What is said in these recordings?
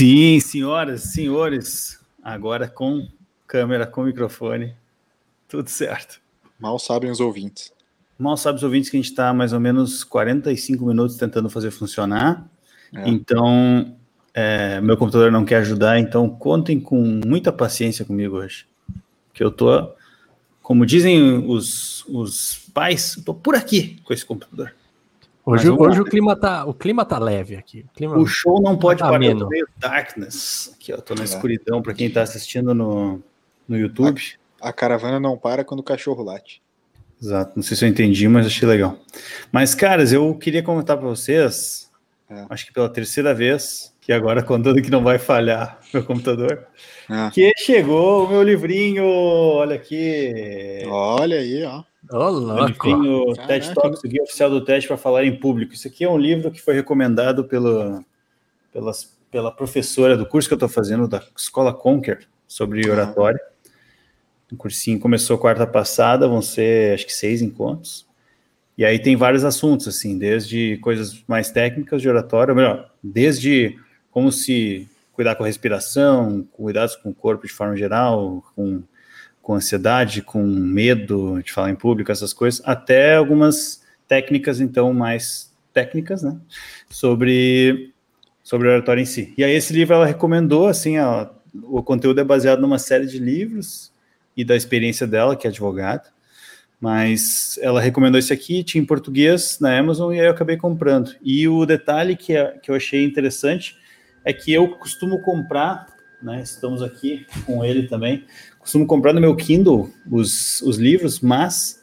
Sim, senhoras, senhores, agora com câmera, com microfone, tudo certo. Mal sabem os ouvintes. Mal sabem os ouvintes que a gente está mais ou menos 45 minutos tentando fazer funcionar. É. Então, é, meu computador não quer ajudar, então contem com muita paciência comigo hoje. Que eu tô, como dizem os, os pais, eu tô por aqui com esse computador. Hoje, hoje o, clima tá, o clima tá leve aqui. O, clima o show não pode tá parar, meio darkness. Aqui, eu tô na é. escuridão para quem tá assistindo no, no YouTube. A, a, caravana não para quando o cachorro late. Exato, não sei se eu entendi, mas achei legal. Mas, caras, eu queria comentar para vocês, é. acho que pela terceira vez, que agora contando que não vai falhar meu computador, é. que chegou o meu livrinho, olha aqui. Olha aí, ó. Oh, louco. o TED Talks, o guia oficial do TED para falar em público. Isso aqui é um livro que foi recomendado pelo, pelas, pela professora do curso que eu estou fazendo, da Escola Conquer, sobre oratória. O cursinho começou quarta passada, vão ser acho que seis encontros. E aí tem vários assuntos, assim, desde coisas mais técnicas de oratória, melhor, desde como se cuidar com a respiração, cuidados com o corpo de forma geral, com com ansiedade, com medo de falar em público, essas coisas, até algumas técnicas, então, mais técnicas, né, sobre, sobre a oratória em si. E aí esse livro ela recomendou, assim, o conteúdo é baseado numa série de livros e da experiência dela, que é advogada, mas ela recomendou esse aqui, tinha em português na Amazon, e aí eu acabei comprando. E o detalhe que, é, que eu achei interessante é que eu costumo comprar, né, estamos aqui com ele também, costumo comprar no meu Kindle os, os livros, mas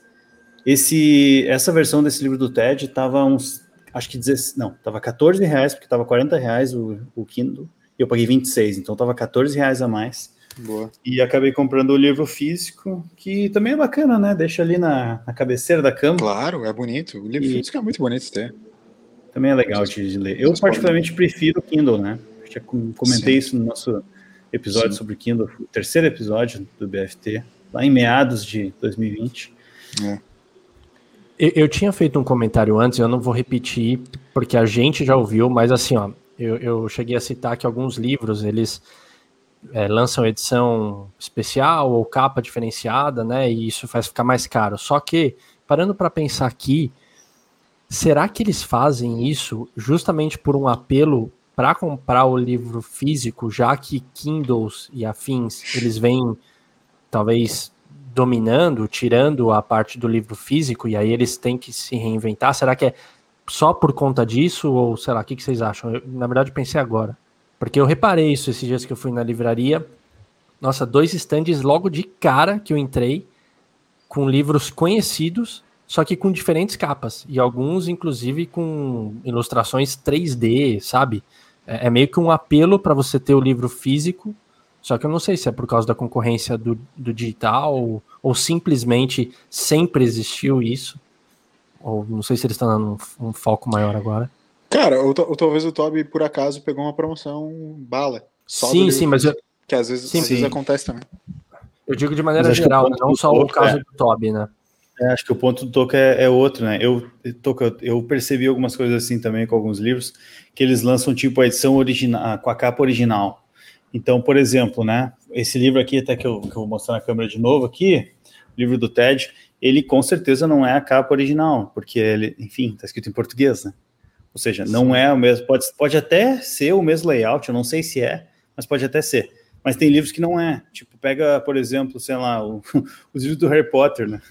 esse essa versão desse livro do TED estava uns, acho que 16, não, estava 14 reais, porque estava 40 reais o, o Kindle, e eu paguei 26, então estava 14 reais a mais. Boa. E acabei comprando o livro físico, que também é bacana, né? Deixa ali na, na cabeceira da cama. Claro, é bonito. O livro e... físico é muito bonito ter. Também é legal de, de ler. Eu particularmente prefiro o Kindle, né? Já comentei Sim. isso no nosso episódio Sim. sobre Kindle, o terceiro episódio do BFT, lá em meados de 2020. É. Eu, eu, tinha feito um comentário antes, eu não vou repetir, porque a gente já ouviu, mas assim, ó, eu, eu cheguei a citar que alguns livros, eles é, lançam edição especial ou capa diferenciada, né, e isso faz ficar mais caro. Só que, parando para pensar aqui, será que eles fazem isso justamente por um apelo para comprar o livro físico, já que Kindles e afins eles vêm talvez dominando, tirando a parte do livro físico e aí eles têm que se reinventar? Será que é só por conta disso ou sei lá, o que, que vocês acham? Eu, na verdade, pensei agora, porque eu reparei isso esses dias que eu fui na livraria. Nossa, dois estandes logo de cara que eu entrei com livros conhecidos só que com diferentes capas e alguns inclusive com ilustrações 3D, sabe? É, é meio que um apelo para você ter o livro físico, só que eu não sei se é por causa da concorrência do, do digital ou, ou simplesmente sempre existiu isso. Ou não sei se eles estão dando um, um foco maior agora. Cara, ou, ou, talvez o Toby, por acaso, pegou uma promoção bala. sim, sim, mas eu... Que às vezes, sim, às vezes acontece também. Eu digo de maneira geral, não só o caso é. do Toby, né? É, acho que o ponto do Toca é, é, outro, né? Eu, Toca, eu percebi algumas coisas assim também com alguns livros, que eles lançam tipo a edição original, com a capa original. Então, por exemplo, né? Esse livro aqui, até que eu, que eu vou mostrar na câmera de novo aqui, o livro do TED, ele com certeza não é a capa original, porque ele, enfim, está escrito em português, né? Ou seja, não é o mesmo, pode, pode até ser o mesmo layout, eu não sei se é, mas pode até ser. Mas tem livros que não é. Tipo, pega, por exemplo, sei lá, o, os livros do Harry Potter, né?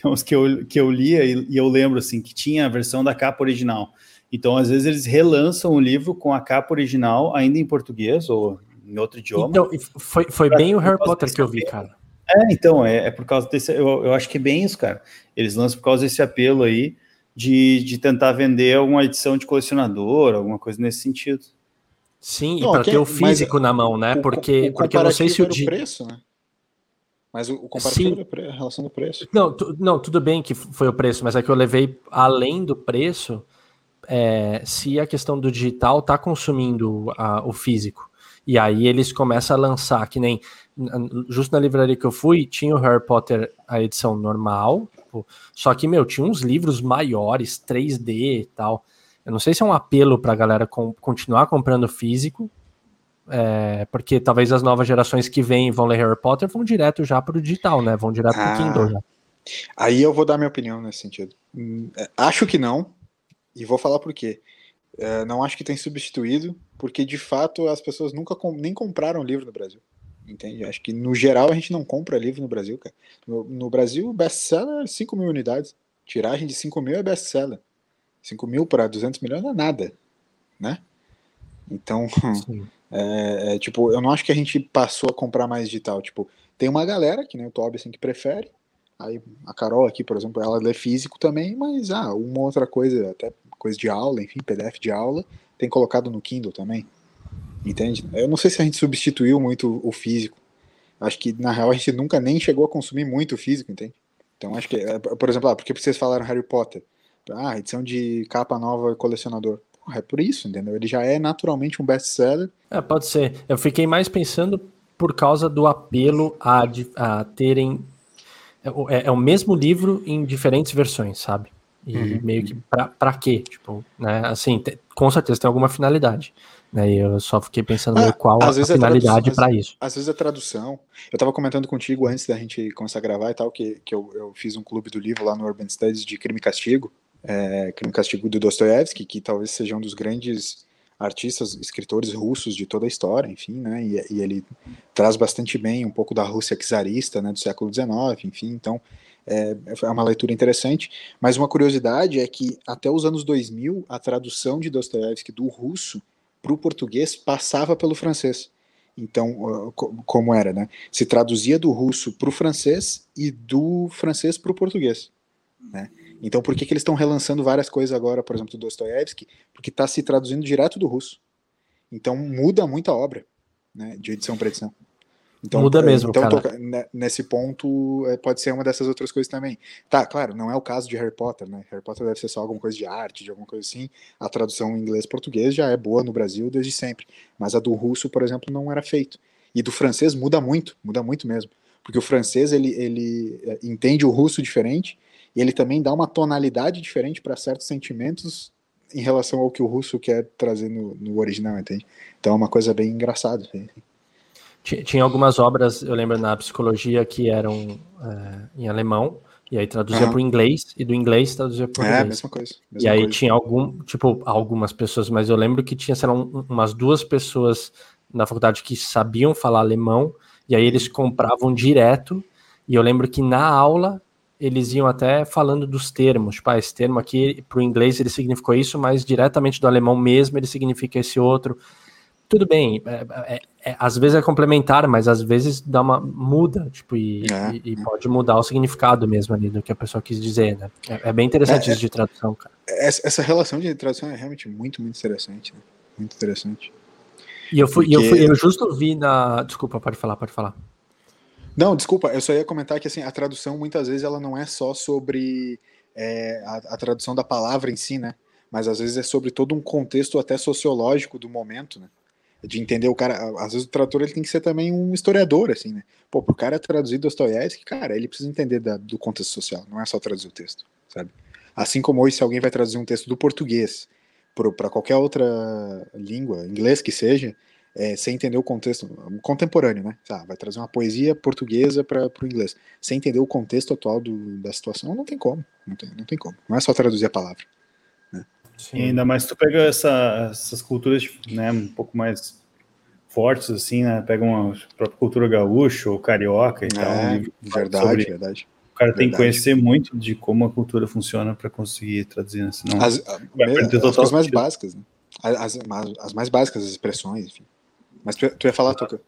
Tem uns que eu, que eu lia e, e eu lembro, assim, que tinha a versão da capa original. Então, às vezes, eles relançam o livro com a capa original, ainda em português ou em outro idioma. Então, foi, foi bem o Harry Potter que eu vi, cara. É, então, é, é por causa desse. Eu, eu acho que é bem isso, cara. Eles lançam por causa desse apelo aí de, de tentar vender alguma edição de colecionador, alguma coisa nesse sentido. Sim, não, e para ter o físico na mão, né? Porque, o, o porque eu não sei se o. Preço, né? Mas o, o comparativo é a relação do preço. Não, tu, não, tudo bem que foi o preço, mas é que eu levei além do preço é, se a questão do digital está consumindo a, o físico. E aí eles começam a lançar, que nem justo na livraria que eu fui, tinha o Harry Potter, a edição normal, só que, meu, tinha uns livros maiores, 3D e tal. Eu não sei se é um apelo para a galera com, continuar comprando físico, é, porque talvez as novas gerações que vêm vão ler Harry Potter vão direto já para o digital, né? Vão direto para o ah, Kindle já. Aí eu vou dar minha opinião nesse sentido. Hum, é, acho que não, e vou falar por quê. É, não acho que tem substituído, porque de fato as pessoas nunca nem compraram livro no Brasil. Entende? Acho que no geral a gente não compra livro no Brasil, cara. No, no Brasil, best-seller é 5 mil unidades. Tiragem de 5 mil é best-seller. 5 mil para 200 milhões não é nada, né? Então, é, é, tipo, eu não acho que a gente passou a comprar mais digital. Tipo, tem uma galera, que nem o Toby, assim, que prefere. Aí a Carol aqui, por exemplo, ela lê físico também, mas ah, uma outra coisa, até coisa de aula, enfim, PDF de aula, tem colocado no Kindle também. Entende? Eu não sei se a gente substituiu muito o físico. Acho que, na real, a gente nunca nem chegou a consumir muito o físico, entende? Então, acho que, é, por exemplo, ah, porque vocês falaram Harry Potter? Ah, edição de capa nova colecionador. Porra, é por isso, entendeu? Ele já é naturalmente um best-seller. É, pode ser. Eu fiquei mais pensando por causa do apelo a, a terem. É, é, é o mesmo livro em diferentes versões, sabe? E uhum. meio que pra, pra quê? Tipo, né? Assim, te, com certeza tem alguma finalidade. Né? E eu só fiquei pensando ah, qual a, a finalidade para isso. Às vezes a tradução. Eu tava comentando contigo antes da gente começar a gravar e tal, que, que eu, eu fiz um clube do livro lá no Urban Studies de Crime e Castigo. É, Crime e Castigo do Dostoiévski, que talvez seja um dos grandes artistas, escritores russos de toda a história, enfim, né, e, e, ele traz bastante bem um pouco da Rússia czarista, né, do século XIX, enfim, então é, é uma leitura interessante, mas uma curiosidade é que até os anos 2000, a tradução de Dostoiévski do russo para o português passava pelo francês. Então, como era, né? Se traduzia do russo para o francês e do francês para o português, né? Então, por que, que eles estão relançando várias coisas agora, por exemplo, do Dostoiévski? Porque está se traduzindo direto do russo. Então, muda muita obra, né? De edição para edição. Então, Muda mesmo, então, cara. nesse ponto, é, pode ser uma dessas outras coisas também. Tá, claro, não é o caso de Harry Potter, né? Harry Potter deve ser só alguma coisa de arte, de alguma coisa assim. A tradução em inglês-português já é boa no Brasil desde sempre. Mas a do russo, por exemplo, não era feito. E do francês muda muito, muda muito mesmo. Porque o francês, ele, ele é, entende o russo diferente, e ele também dá uma tonalidade diferente para certos sentimentos em relação ao que o russo quer trazer no, no original, entende? Então é uma coisa bem engraçada. Assim. Tinha algumas obras, eu lembro na psicologia, que eram é, em alemão, e aí traduzia uhum. para o inglês, e do inglês traduzia para o É, mesma coisa. Mesma e aí coisa. tinha algum, tipo, algumas pessoas, mas eu lembro que tinha, sei lá, um, umas duas pessoas na faculdade que sabiam falar alemão, e aí eles compravam direto, e eu lembro que na aula eles iam até falando dos termos, tipo, ah, esse termo aqui para o inglês ele significou isso, mas diretamente do alemão mesmo ele significa esse outro tudo bem, é, é, é, às vezes é complementar, mas às vezes dá uma muda, tipo, e, é. e, e, pode mudar o significado mesmo ali do que a pessoa quis dizer, né? É, é bem interessante é, isso de tradução, cara. Essa relação de tradução é realmente muito, muito interessante, né? Muito interessante. E eu fui, Porque... eu, fui eu justo vi na. Desculpa, pode falar, pode falar. Não, desculpa, eu só ia comentar que assim, a tradução muitas vezes ela não é só sobre a, a tradução da palavra em si, né? Mas às vezes é sobre todo um contexto até sociológico do momento, né? de entender o cara. Às vezes o tradutor ele tem que ser também um historiador, assim, né? Pô, pro cara traduzir Dostoiévski, cara, ele precisa entender da, do contexto social, não é só traduzir o texto, sabe? Assim como hoje, se alguém vai traduzir um texto do português para qualquer outra língua, inglês que seja, é, sem entender o contexto contemporâneo, né? Ah, vai trazer uma poesia portuguesa para o inglês, sem entender o contexto atual do, da situação, não tem como, não tem, não tem como. Não é só traduzir a palavra. Sim. E ainda mais se tu pega essa, essas culturas né, um pouco mais fortes, assim, né? Pega uma própria cultura gaúcha ou carioca e é, tal. Verdade, sobre... verdade. O cara verdade. tem que conhecer muito de como a cultura funciona para conseguir traduzir, né? senão as, vai perder as coisas mais básicas, né? As, as, as, mais básicas, as expressões, enfim. Mas tu, tu ia falar, Toca?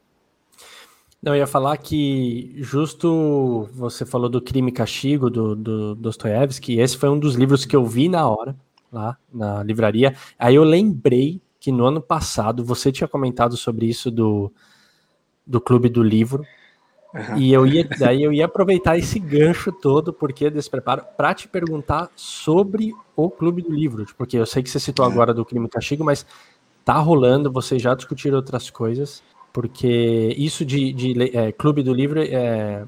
Não, eu ia falar que justo você falou do Crime e Castigo, do, do Dostoiévski, esse foi um dos livros que eu vi na hora, lá na livraria. Aí eu lembrei que no ano passado você tinha comentado sobre isso do, do Clube do Livro. Uhum. E eu ia, daí eu ia aproveitar esse gancho todo, porque despreparo, para te perguntar sobre o Clube do Livro, porque eu sei que você citou uhum. agora do Crime e Castigo, mas tá rolando, vocês já discutiram outras coisas, porque isso de, de é, Clube do Livro é,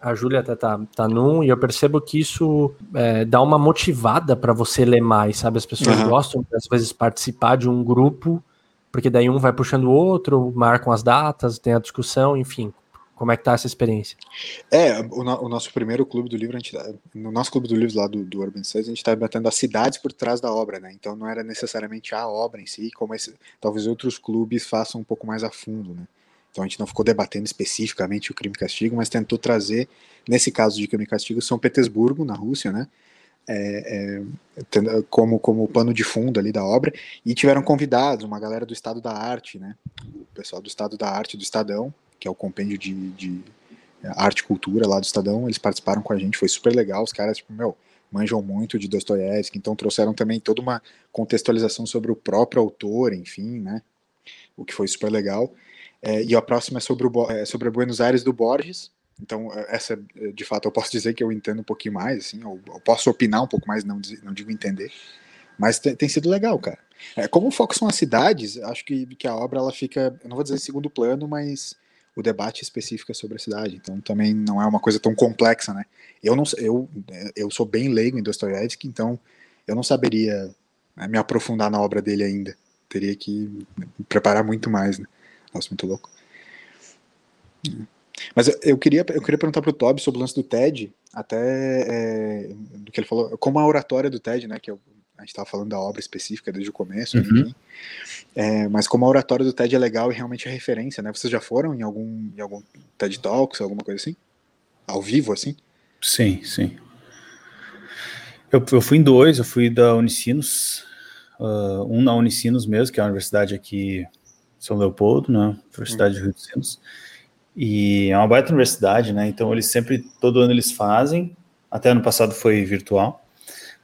a Júlia até tá, tá num, e eu percebo que isso é, dá uma motivada para você ler mais, sabe? As pessoas uhum. gostam, às vezes, participar de um grupo Porque daí um vai puxando o outro, marcam as datas, tem a discussão, enfim. Como é que tá essa experiência? É, o, o nosso primeiro clube do livro, a gente, tá, no nosso clube do livro lá do, do Urban Studies, a gente está batendo as cidades por trás da obra, né? Então não era necessariamente a obra em si, como esse, talvez outros clubes façam um pouco mais a fundo, né? Então a gente não ficou debatendo especificamente o crime e castigo, mas tentou trazer, nesse caso de crime e castigo, São Petersburgo, na Rússia, né? É, é, como, como pano de fundo ali da obra, e tiveram convidados, uma galera do Estado da Arte, né? O pessoal do Estado da Arte do Estadão, que é o compêndio de, de arte e cultura lá do Estadão, eles participaram com a gente, foi super legal, os caras, tipo, meu, manjam muito de Dostoiévski, então trouxeram também toda uma contextualização sobre o próprio autor, enfim, né, o que foi super legal. É, e a próxima é sobre, o, é sobre Buenos Aires do Borges, então é, essa, de fato, eu posso dizer que eu entendo um pouquinho mais, assim, eu, eu posso opinar um pouco mais, não, não digo entender, mas tem, tem sido legal, cara. É, como o foco são as cidades, acho que, que a obra ela fica, eu não vou dizer em segundo plano, mas o debate específico é sobre a cidade. Então também não é uma coisa tão complexa, né? Eu não eu eu sou bem leigo em Dostoiévski, então eu não saberia né, me aprofundar na obra dele ainda. Teria que me preparar muito mais, né? Nossa, muito louco. Mas eu, eu queria eu queria perguntar pro Toby sobre o lance do TED, até é, do que ele falou, como a oratória do TED, né? Que é o a gente estava falando da obra específica desde o começo, uhum. enfim. É, mas como a oratória do TED é legal e realmente é referência, né? Vocês já foram em algum, em algum TED Talks, alguma coisa assim? Ao vivo, assim? Sim, sim. Eu, eu fui em dois, eu fui da Unicinos, uh, um na Unicinos mesmo, que é a universidade aqui São Leopoldo, né? Universidade uhum. do Rio dos Sinos. E é uma baita universidade, né? Então eles sempre, todo ano eles fazem, até ano passado foi virtual.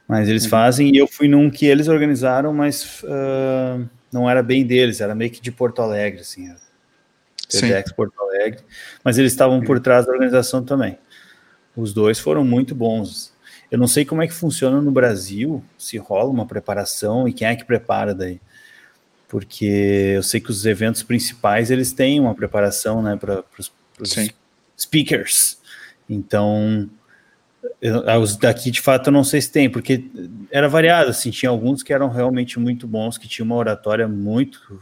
Mas eles uhum. fazem, e eu fui num que eles organizaram, mas uh, não era bem deles, era meio que de Porto Alegre, assim, TEDx Porto Alegre, mas eles estavam por uhum. trás da organização também. Os dois foram muito bons. Eu não sei como é que funciona no Brasil, se rola uma preparação e quem é que prepara daí. Porque eu sei que os eventos principais eles têm uma preparação, né, para os speakers. Então, os daqui, de fato, eu não sei se tem, porque era variado, assim, tinha alguns que eram realmente muito bons, que tinham uma oratória muito,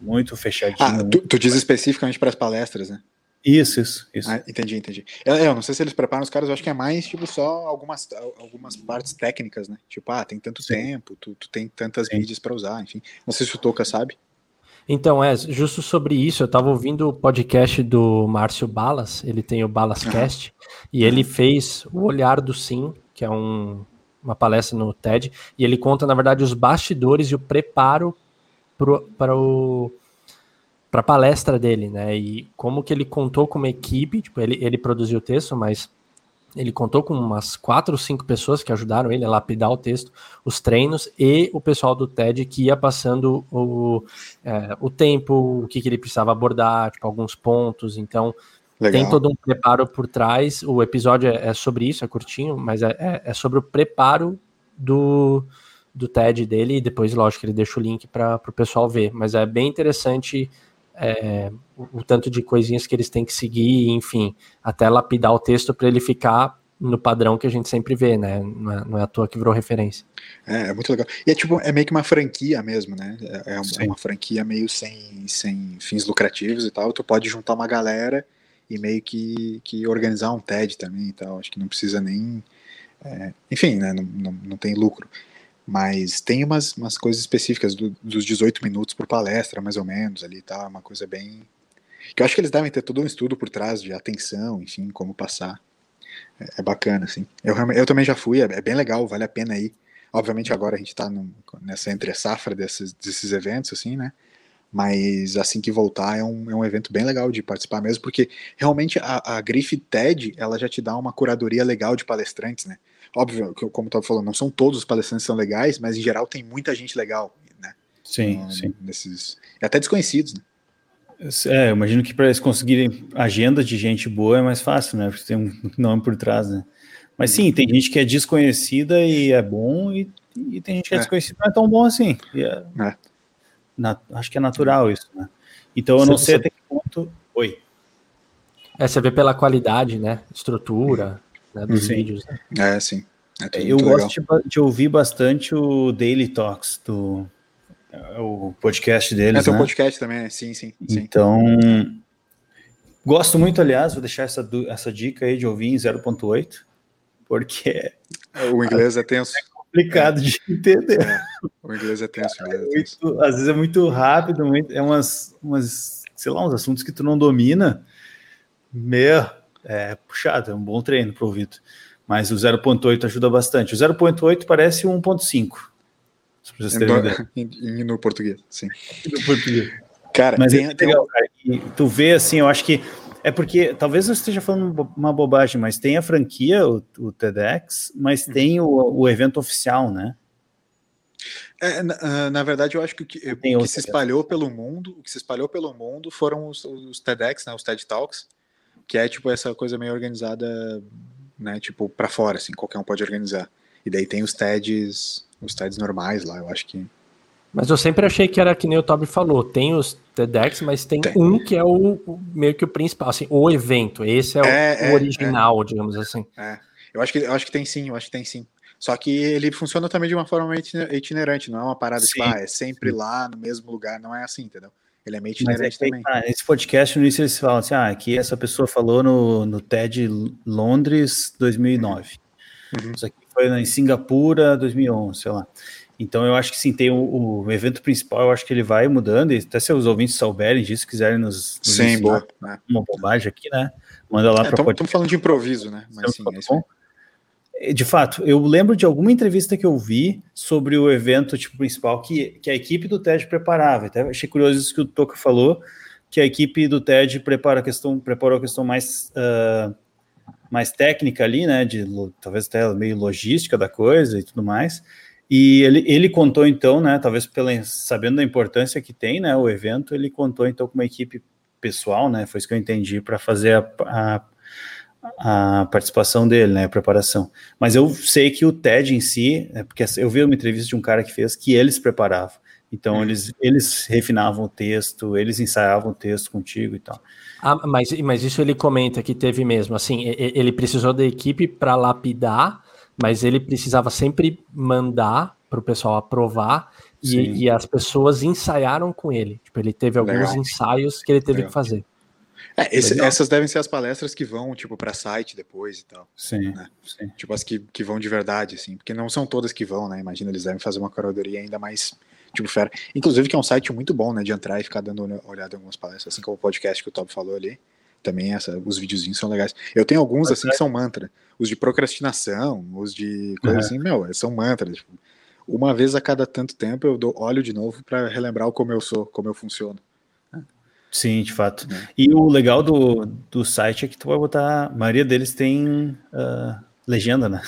muito fechadinha. Ah, tu, tu diz especificamente para as palestras, né? Isso, isso, isso. Ah, entendi, entendi. Eu, eu, não sei se eles preparam os caras, eu acho que é mais, tipo, só algumas, algumas partes técnicas, né? Tipo, ah, tem tanto Sim. tempo, tu, tu tem tantas Sim. mídias para usar, enfim. Não sei se o Toca sabe. Então, é, justo sobre isso, eu estava ouvindo o podcast do Márcio Balas, ele tem o Balascast, uhum. e ele fez o Olhar do Sim, que é um, uma palestra no TED, e ele conta, na verdade, os bastidores e o preparo para o para a palestra dele, né? E como que ele contou com uma equipe, tipo, ele, ele produziu o texto, mas ele contou com umas quatro ou cinco pessoas que ajudaram ele a lapidar o texto, os treinos e o pessoal do TED que ia passando o, é, o tempo, o que, que ele precisava abordar, tipo, alguns pontos. Então, Legal. tem todo um preparo por trás. O episódio é, é sobre isso, é curtinho, mas é, é, é sobre o preparo do, do TED dele. E depois, lógico, ele deixa o link para o pessoal ver. Mas é bem interessante é, o, o, tanto de coisinhas que eles têm que seguir, enfim, até lapidar o texto para ele ficar no padrão que a gente sempre vê, né? Não é, não é à toa que virou referência. É, é muito legal. E é tipo, é meio que uma franquia mesmo, né? É, é uma, uma franquia meio sem, sem fins lucrativos e tal. Tu pode juntar uma galera e meio que, que organizar um TED também e tal. Acho que não precisa nem. É, enfim, né? Não, não, não tem lucro. Mas tem umas, umas coisas específicas do, dos 18 minutos por palestra, mais ou menos, ali, tá? Uma coisa bem. Que eu acho que eles devem ter todo um estudo por trás de atenção, enfim, como passar. É, é bacana, assim. Eu, eu também já fui, é, é, bem legal, vale a pena ir. Obviamente agora a gente tá no, nessa entre-safra desses, desses eventos, assim, né? Mas assim que voltar é um, é um evento bem legal de participar mesmo, porque realmente a, a grife TED, ela já te dá uma curadoria legal de palestrantes, né? Óbvio, como eu falando, não são todos os palestrantes que são legais, mas em geral tem muita gente legal, né? Sim, um, sim. Nesses, até desconhecidos, né? É, eu imagino que para eles conseguirem agenda de gente boa é mais fácil, né? Porque tem um nome por trás, né? Mas sim, tem gente que é desconhecida e é bom, e, e tem gente que é, é desconhecida e não é tão bom assim. É, é. Na, acho que é natural isso, né? Então eu não sei até que ponto. Oi. É, você vê pela qualidade, né? Estrutura né, dos sim. vídeos. Né? É, sim. É eu gosto de, de, ouvir bastante o Daily Talks do, É o podcast deles. É teu né? podcast também, né? Sim, sim, sim. Então, gosto muito, aliás, vou deixar essa, essa dica aí de ouvir em 0.8, porque. O inglês é tenso. É complicado de entender. É, o inglês é tenso. É tenso. Muito, às vezes é muito rápido, muito, é umas, umas, sei lá, uns assuntos que tu não domina. Meu, é puxado, é um bom treino para o ouvido. Mas o 0.8 ajuda bastante. O 0.8 parece o 1.5. No, no português, sim. No português. Cara, Mas tem, é legal, cara. E tu vê assim, eu acho que é porque talvez eu esteja falando uma bobagem, mas tem a franquia, o, o TEDx, mas uhum. tem o, o evento oficial, né? É, na, ah, na, verdade, eu acho que o que, o que se espalhou pelo mundo, o que se espalhou pelo mundo foram os, os TEDx, né, os TED Talks, que é tipo essa coisa meio organizada, né, tipo para fora, assim, qualquer um pode organizar. E daí tem os TEDs, os TEDs normais lá, eu acho que mas eu sempre achei que era que nem o Toby falou, tem os TEDx, mas tem, tem. um que é o, o, meio que o principal, assim, o evento. Esse é, é o, é, original, é. digamos assim. É. Eu acho que eu acho que tem sim, eu acho que tem sim. Só que ele funciona também de uma forma itinerante, não é uma parada sim. tipo, ah, é sempre lá no mesmo lugar, não é assim, entendeu? Ele é meio é itinerante é também. Ah, esse podcast, no início eles falam assim, ah, aqui essa pessoa falou no, no TED Londres 2009. Uhum. Isso aqui foi em Singapura 2011, sei lá. Então eu acho que sim, tem o, o, evento principal, eu acho que ele vai mudando, e até se os ouvintes souberem disso, quiserem nos, nos sim, boa, né? uma bobagem aqui, né? Manda lá é, para Estamos falando de improviso, né? Mas sim, é De fato, eu lembro de alguma entrevista que eu vi sobre o evento tipo, principal que, que a equipe do TED preparava. Até achei curioso isso que o Toca falou, que a equipe do TED prepara a questão, preparou a questão mais, uh, mais técnica ali, né? De talvez até meio logística da coisa e tudo mais. E ele, ele contou então, né, talvez pela, sabendo da importância que tem, né, o evento, ele contou então com uma equipe pessoal, né, foi isso que eu entendi, para fazer a, a, a, participação dele, né, a preparação. Mas eu sei que o TED em si, é porque eu vi uma entrevista de um cara que fez que eles preparavam. Então uhum. eles, eles refinavam o texto, eles ensaiavam o texto contigo e tal. Ah, mas, mas isso ele comenta que teve mesmo, assim, ele precisou da equipe para lapidar mas ele precisava sempre mandar para o pessoal aprovar e, e, as pessoas ensaiaram com ele. Tipo, ele teve alguns Legal. ensaios que ele teve Legal. que fazer. É, esse, essas devem ser as palestras que vão, tipo, para site depois e tal. Sim, né? sim. Tipo, as que, que vão de verdade, assim. Porque não são todas que vão, né? Imagina, eles devem fazer uma curadoria ainda mais, tipo, fera. Inclusive, que é um site muito bom, né? De entrar e ficar dando olhada em algumas palestras, assim como o podcast que o Tob falou ali. Também essa, os videozinhos são legais. Eu tenho alguns, assim, que são mantra. Os de procrastinação, os de coisa uhum. assim, meu, são mantras. Tipo, uma vez a cada tanto tempo eu dou, olho de novo para relembrar como eu sou, como eu funciono. Sim, de fato. É. E o legal do, do site é que tu vai botar. A maioria deles tem uh, legenda, né?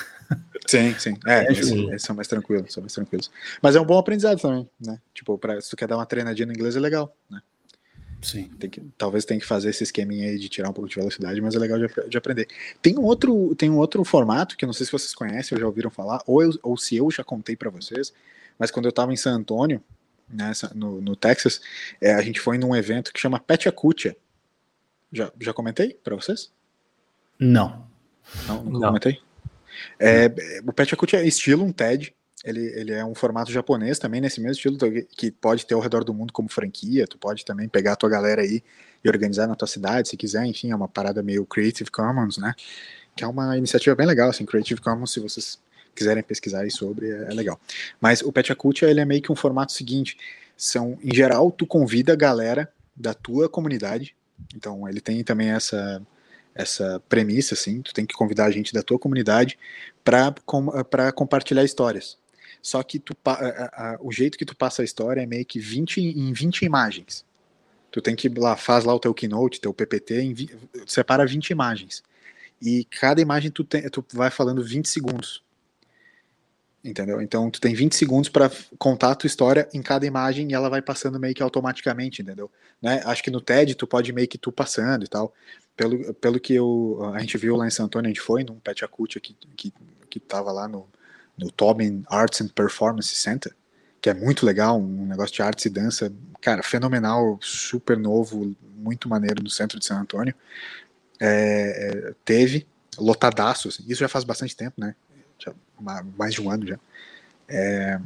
Sim, sim. É, é esses, esses, são mais tranquilos, são mais tranquilos. Mas é um bom aprendizado também, né? Tipo, pra, se tu quer dar uma treinadinha no inglês, é legal, né? Sim. Tem que, talvez tenha que fazer esse esqueminha aí de tirar um pouco de velocidade, mas é legal de, de, aprender. Tem um, outro, tem um outro formato que eu não sei se vocês conhecem ou já ouviram falar, ou, eu, ou se eu já contei para vocês, mas quando eu estava em San Antônio, né, no, no Texas, é, a gente foi num evento que chama Petchacutia. Já, já comentei para vocês? Não. Não, não, comentei? É, o Petchacutia é estilo um TED, ele, ele é um formato japonês também, nesse mesmo estilo, que pode ter ao redor do mundo como franquia, tu pode também pegar a tua galera aí e organizar na tua cidade, se quiser, enfim, é uma parada meio Creative Commons, né? Que é uma iniciativa bem legal, assim, Creative Commons, se vocês quiserem pesquisar sobre, é, é legal. Mas o Pet ele é meio que um formato seguinte, são, em geral, tu convida a galera da tua comunidade, então ele tem também essa essa premissa, assim, tu tem que convidar a gente da tua comunidade para com, compartilhar histórias. Só que tu, a, a, o jeito que tu passa a história é meio que 20 em 20 imagens. Tu tem que lá, faz lá o teu keynote, teu PPT, separa 20 imagens. E cada imagem tu, tu vai falando 20 segundos. Entendeu? Então tu tem 20 segundos para contar a tua história em cada imagem e ela vai passando meio que automaticamente, entendeu? Né? Acho que no TED tu pode meio que tu passando e tal. Pelo, pelo que eu, a gente viu lá em San Antônio, a gente foi num Pet que, que, que tava lá no, no Tobin Arts and Performance Center, que é muito legal, um negócio de artes e dança, cara, fenomenal, super novo, muito maneiro no centro de San Antônio. É, é, teve lotadaço, assim, isso já faz bastante tempo, né? Já, mais de um ano já. É,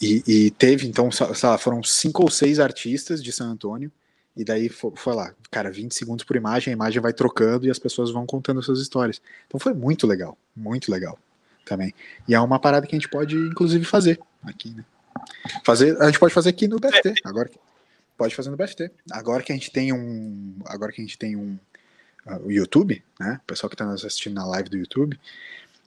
E, e teve, então, sei lá, foram cinco ou seis artistas de San Antônio, e daí foi, foi, lá, cara, 20 segundos por imagem, a imagem vai trocando e as pessoas vão contando suas histórias. Então foi muito legal, muito legal também. E é uma parada que a gente pode, inclusive, fazer aqui, né? Fazer, a gente pode fazer aqui no BFT, agora pode fazer no BFT. Agora que a gente tem um, agora que a gente tem um uh, o YouTube, né? O pessoal que está nos assistindo na live do YouTube,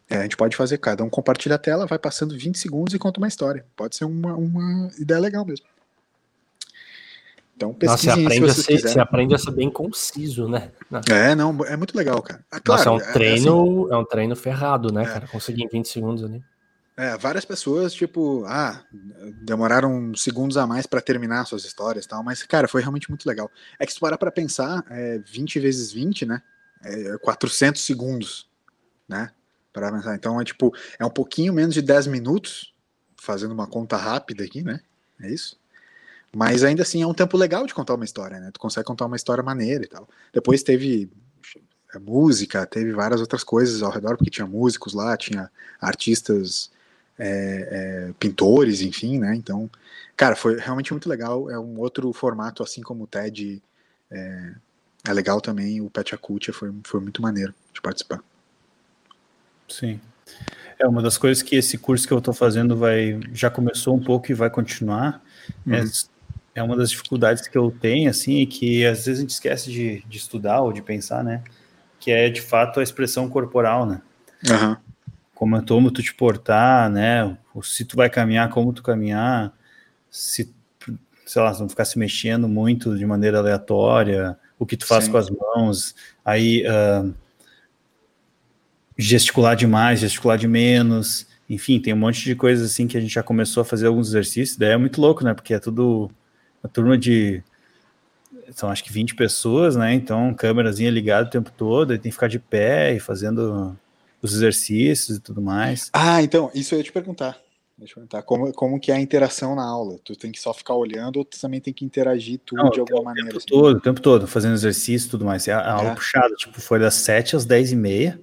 é, a gente pode fazer, cada um compartilha a tela, vai passando 20 segundos e conta uma história. Pode ser uma, uma ideia legal mesmo. Então, pesquise Nossa, você aprende, se a ser, você aprende a ser bem conciso, né? É, não, é muito legal, cara. Ah, claro, Nossa, é um é, treino, é, assim, é um treino ferrado, né, é. cara? Conseguir em 20 segundos ali. É, várias pessoas, tipo, ah, demoraram segundos a mais para terminar suas histórias e tal, mas, cara, foi realmente muito legal. É que se tu parar pra pensar, é 20 vezes 20, né? É 400 segundos, né? Para. Então, é tipo, é um pouquinho menos de 10 minutos, fazendo uma conta rápida aqui, né? É isso? Mas ainda assim é um tempo legal de contar uma história, né? Tu consegue contar uma história maneira e tal. Depois teve é, música, teve várias outras coisas ao redor, porque tinha músicos lá, tinha artistas, é, é, pintores, enfim, né? Então, cara, foi realmente muito legal. É um outro formato, assim como o TED é, é legal também. O Pet Acutia foi, foi muito maneiro de participar. Sim. É uma das coisas que esse curso que eu estou fazendo vai já começou um pouco e vai continuar. Uhum. É é uma das dificuldades que eu tenho, assim, e que às vezes a gente esquece de, de estudar ou de pensar, né? Que é de fato a expressão corporal, né? Uhum. Como, é, como tu te portar, né? Se tu vai caminhar, como tu caminhar, se, sei lá, não ficar se mexendo muito de maneira aleatória, o que tu faz Sim. com as mãos, aí uh, gesticular demais, gesticular de menos, enfim, tem um monte de coisas assim que a gente já começou a fazer alguns exercícios, daí é muito louco, né? Porque é tudo uma turma de são acho que 20 pessoas, né? Então, câmerazinha ligada o tempo todo, e tem que ficar de pé e fazendo os exercícios e tudo mais. Ah, então, isso eu ia te perguntar. Deixa eu perguntar, como, como que é a interação na aula? Tu tem que só ficar olhando ou tu também tem que interagir tudo Não, de alguma maneira? O tempo assim? todo, o tempo todo, fazendo exercício e tudo mais. A, a é. aula puxada, tipo, foi das 7 às 10 e meia.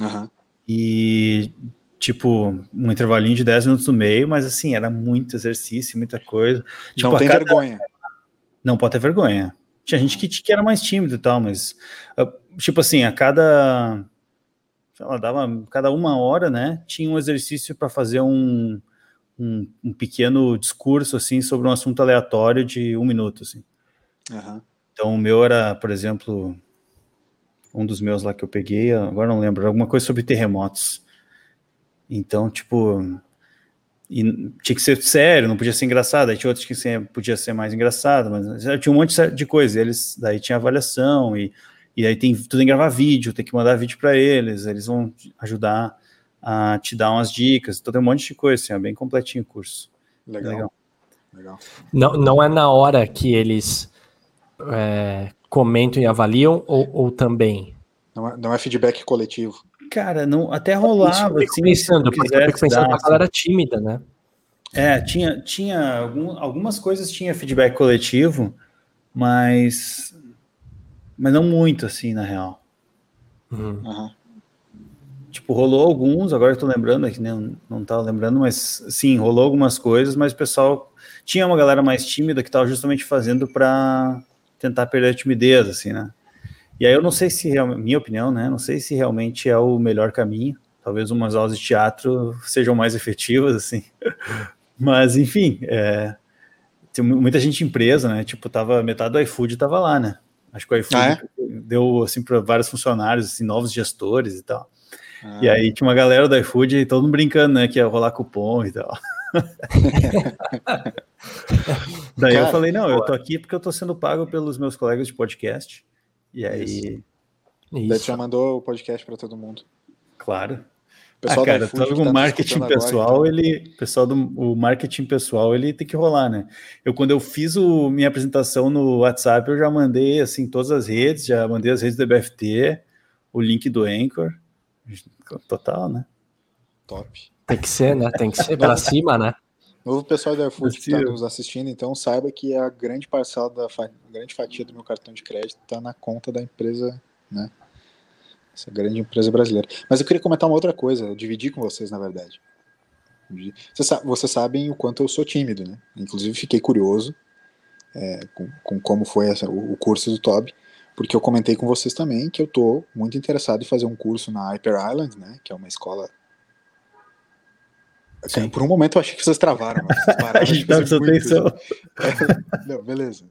Uhum. E tipo, um intervalinho de 10 minutos no meio, mas assim, era muito exercício, muita coisa. Tipo, não tem cada... vergonha. Não pode ter vergonha. Tinha gente que, que era mais tímido e tal, mas, ah, tipo assim, a cada. Ela dava cada uma hora, né? Tinha um exercício para fazer um, um, um, pequeno discurso, assim, sobre um assunto aleatório de um minuto, assim. Uhum. Então, o meu era, por exemplo, um dos meus lá que eu peguei, agora não lembro, alguma coisa sobre terremotos. Então, tipo, e tinha que ser sério, não podia ser engraçado. Aí tinha outros que ser, podia ser mais engraçado, mas tinha um monte de coisa. Eles daí tinha avaliação e e aí tem tudo em gravar vídeo, tem que mandar vídeo para eles, eles vão ajudar a te dar umas dicas. Então tem um monte de coisa, assim, é bem completinho o curso. Legal. Legal. Legal. Não, não é na hora que eles é, comentam e avaliam ou, ou também? Não é, não é feedback coletivo. Cara, não, até rolava. Isso, assim, pensando, porque eu fico pensando que a galera tímida, né? É, tinha, tinha algum, algumas coisas tinha feedback coletivo, mas, mas não muito, assim, na real. Uhum. Tipo, rolou alguns, agora eu tô lembrando aqui, né, não, não tava lembrando, mas sim, rolou algumas coisas, mas o pessoal tinha uma galera mais tímida que tava justamente fazendo para tentar perder a timidez, assim, né? E aí eu não sei se, minha opinião, né? Não sei se realmente é o melhor caminho. Talvez umas aulas de teatro sejam mais efetivas, assim. Mas, enfim, é, tem muita gente empresa, né? Tipo, tava, metade do iFood tava lá, né? Acho que o iFood ah, é? deu, assim, para vários funcionários, assim, novos gestores e tal. Ah. E aí tinha uma galera do iFood, todo mundo brincando, né? Que ia rolar cupom e tal. Daí Cara, eu falei, não, eu tô aqui porque eu tô sendo pago pelos meus colegas de podcast. E aí. Isso. Isso. já mandou o podcast para todo mundo. Claro. pessoal ah, cara, todo o tá marketing pessoal, agora, então. ele, pessoal do o marketing pessoal, ele tem que rolar, né? Eu quando eu fiz o, minha apresentação no WhatsApp, eu já mandei assim todas as redes, já mandei as redes do BFT, o link do Anchor, total, né? Top. Tem que ser, né? Tem que ser para cima, né? Novo pessoal da iFood que está nos assistindo, então saiba que a grande parcela da fa grande fatia do meu cartão de crédito está na conta da empresa, né? Essa grande empresa brasileira. Mas eu queria comentar uma outra coisa, dividir com vocês, na verdade. Vocês sabem o quanto eu sou tímido, né? Inclusive fiquei curioso é, com, com, como foi essa, o, curso do Toby, porque eu comentei com vocês também que eu tô muito interessado em fazer um curso na Hyper Island, né? Que é uma escola. Assim, por um momento eu achei que vocês travaram, vocês pararam, A gente dá sua atenção. É, não, beleza.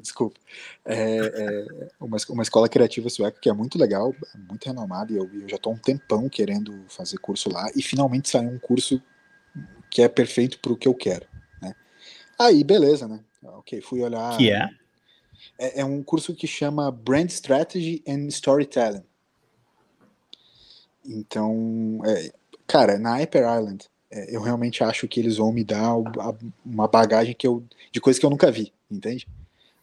Desculpa. É, é uma, uma escola criativa sueca que é muito legal, muito renomada, e eu, eu já estou um tempão querendo fazer curso lá, e finalmente saiu um curso que é perfeito para o que eu quero. Né? Aí, beleza, né? Ok, fui olhar. Que é? é? É um curso que chama Brand Strategy and Storytelling. Então, é, cara, na Hyper Island, é, eu realmente acho que eles vão me dar uma bagagem que eu, de coisas que eu nunca vi, entende?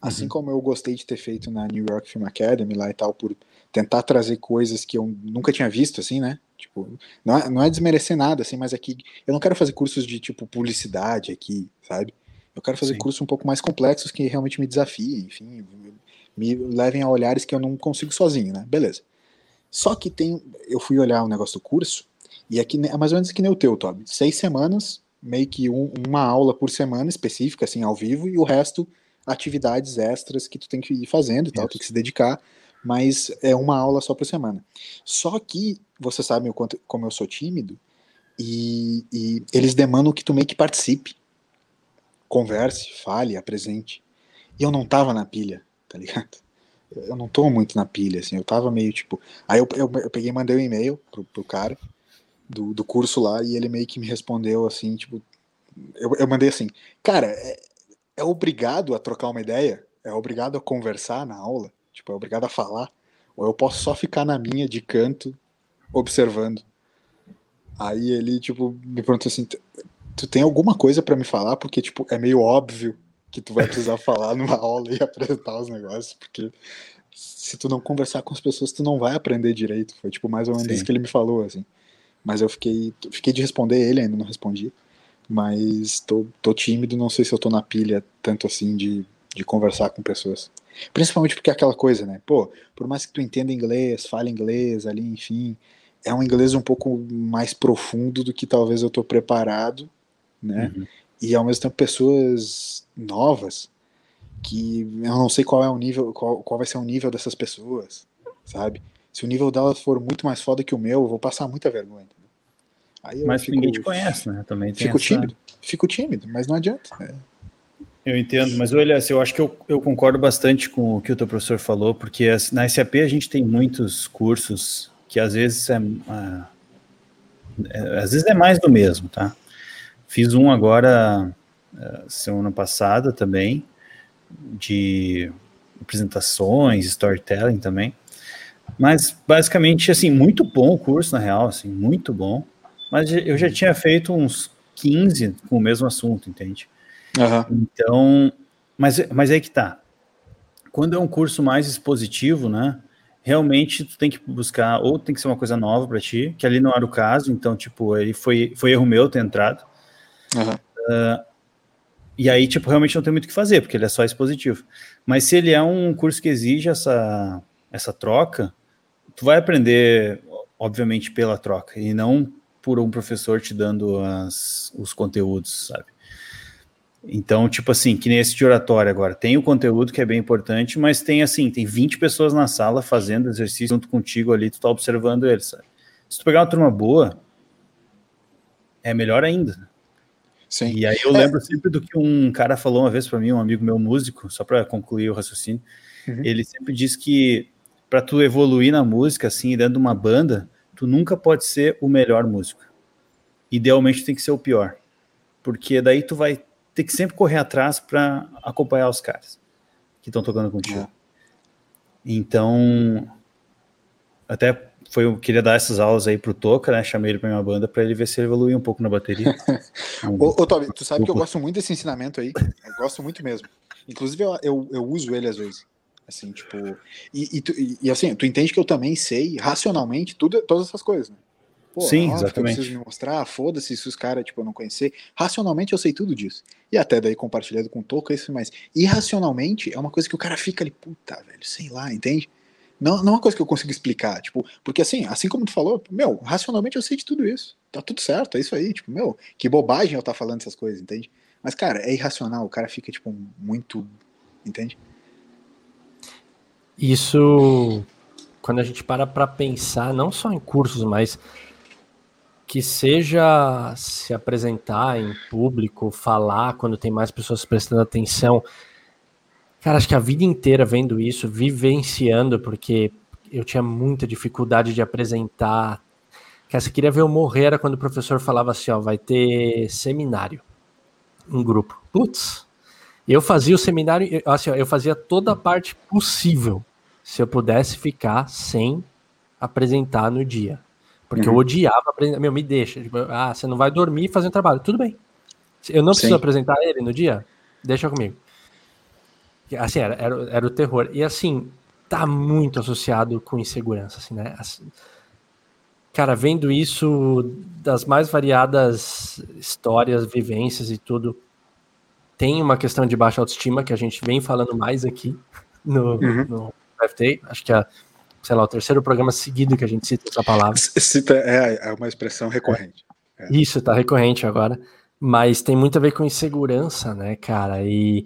Assim uhum. como eu gostei de ter feito na New York Film Academy lá e tal, por tentar trazer coisas que eu nunca tinha visto, assim, né? Tipo, não é, não é desmerecer nada, assim, mas aqui eu não quero fazer cursos de, tipo, publicidade aqui, sabe? Eu quero fazer Sim. cursos um pouco mais complexos que realmente me desafiem, enfim, me levem a olhares que eu não consigo sozinho, né? Beleza. Só que tem. Eu fui olhar o negócio do curso, e aqui é mais ou menos que nem o teu, Toby. Seis semanas, meio que um, uma aula por semana específica, assim, ao vivo, e o resto atividades extras que tu tem que ir fazendo e tal, tem que se dedicar, mas é uma aula só por semana. Só que, você sabe o quanto, como eu sou tímido, e, e eles demandam que tu meio que participe, converse, fale, apresente. E eu não tava na pilha, tá ligado? Eu não tô muito na pilha, assim, eu tava meio tipo. Aí eu, eu, eu peguei e mandei um e-mail pro, pro cara do, do curso lá, e ele meio que me respondeu assim, tipo. Eu, eu mandei assim, cara, é, é obrigado a trocar uma ideia? É obrigado a conversar na aula? Tipo, é obrigado a falar? Ou eu posso só ficar na minha de canto, observando? Aí ele, tipo, me perguntou assim: tu tem alguma coisa para me falar? Porque, tipo, é meio óbvio que tu vai precisar falar numa aula e apresentar os negócios, porque se tu não conversar com as pessoas, tu não vai aprender direito. Foi, tipo, mais ou menos Sim. isso que ele me falou, assim. Mas eu fiquei, fiquei de responder ele, ainda não respondi mas tô, tô tímido, não sei se eu tô na pilha tanto assim de, de conversar com pessoas. Principalmente porque é aquela coisa, né? Pô, por mais que tu entenda inglês, fale inglês ali, enfim, é um inglês um pouco mais profundo do que talvez eu tô preparado, né? Uhum. E ao mesmo tempo pessoas novas que eu não sei qual é o nível, qual, qual vai ser o nível dessas pessoas, sabe? Se o nível delas for muito mais foda que o meu, eu vou passar muita vergonha. mas fico, ninguém te conhece, né? Também fico essa... tímido. Fico tímido, mas não adianta. É. Eu entendo, mas olha, eu acho que eu, eu concordo bastante com o que o teu professor falou, porque na SAP a gente tem muitos cursos que às vezes é, é, às vezes é mais do mesmo, tá? Fiz um agora é, semana passada também de apresentações, storytelling também. Mas basicamente assim, muito bom o curso na real, assim, muito bom. Mas eu já tinha feito uns 15 com o mesmo assunto, entende? Uhum. Então, mas, mas aí que tá. Quando é um curso mais expositivo, né? Realmente tu tem que buscar, ou tem que ser uma coisa nova para ti, que ali não era o caso, então, tipo, ele foi, foi erro meu ter entrado. Uhum. Uh, e aí, tipo, realmente não tem muito o que fazer, porque ele é só expositivo. Mas se ele é um curso que exige essa, essa troca, tu vai aprender, obviamente, pela troca, e não por um professor te dando as, os conteúdos, sabe? Então, tipo assim, que nem esse de oratório agora, tem o conteúdo que é bem importante, mas tem assim, tem 20 pessoas na sala fazendo exercício junto contigo ali, tu tá observando eles, sabe? Se tu pegar uma turma boa, é melhor ainda. Sim. E aí eu lembro é. sempre do que um cara falou uma vez para mim, um amigo meu músico, só para concluir o raciocínio, uhum. ele sempre diz que para tu evoluir na música, assim, dentro de uma banda, tu nunca pode ser o melhor músico. Idealmente tem que ser o pior. Porque daí tu vai ter que sempre correr atrás para acompanhar os caras que estão tocando contigo. É. Então, até foi eu queria dar essas aulas aí pro Toca, né? Chamei ele para minha banda para ele ver se ele evoluir um pouco na bateria. ô, ô Toby, tu sabe que eu gosto muito desse ensinamento aí. Eu gosto muito mesmo. Inclusive, eu, eu, eu uso ele às vezes. Assim, tipo. E, e, tu, e, assim, tu entende que eu também sei racionalmente tudo, todas essas coisas, né? Pô, Sim, óbvio, exatamente. Eu preciso me mostrar, foda-se se os caras, tipo, eu não conhecer. Racionalmente eu sei tudo disso. E até daí compartilhado com o Toca, isso mais. Irracionalmente é uma coisa que o cara fica ali, puta, velho, sei lá, entende? Não, não é uma coisa que eu consigo explicar, tipo, porque assim, assim como tu falou, meu, racionalmente eu sei de tudo isso. Tá tudo certo, é isso aí, tipo, meu, que bobagem eu tá falando essas coisas, entende? Mas, cara, é irracional, o cara fica, tipo, muito. Entende? Isso, quando a gente para para pensar, não só em cursos, mas que seja se apresentar em público, falar quando tem mais pessoas prestando atenção, Cara, acho que a vida inteira vendo isso, vivenciando, porque eu tinha muita dificuldade de apresentar. Cara, você queria ver eu morrer era quando o professor falava assim, ó, vai ter seminário, um grupo. Putz, eu fazia o seminário, assim, eu fazia toda a parte possível, se eu pudesse ficar sem apresentar no dia. Porque uhum. eu odiava apresentar. Meu, me deixa. Tipo, ah, você não vai dormir fazendo trabalho. Tudo bem. Eu não preciso Sim. apresentar ele no dia? Deixa comigo. Assim, era, era, era o terror. E assim, tá muito associado com insegurança, assim, né? Assim, cara, vendo isso das mais variadas histórias, vivências e tudo, tem uma questão de baixa autoestima que a gente vem falando mais aqui no, uhum. no FT. Acho que é, sei lá, o terceiro programa seguido que a gente cita essa palavra. Cita, é, é uma expressão recorrente. É. Isso, tá recorrente agora. Mas tem muito a ver com insegurança, né, cara? E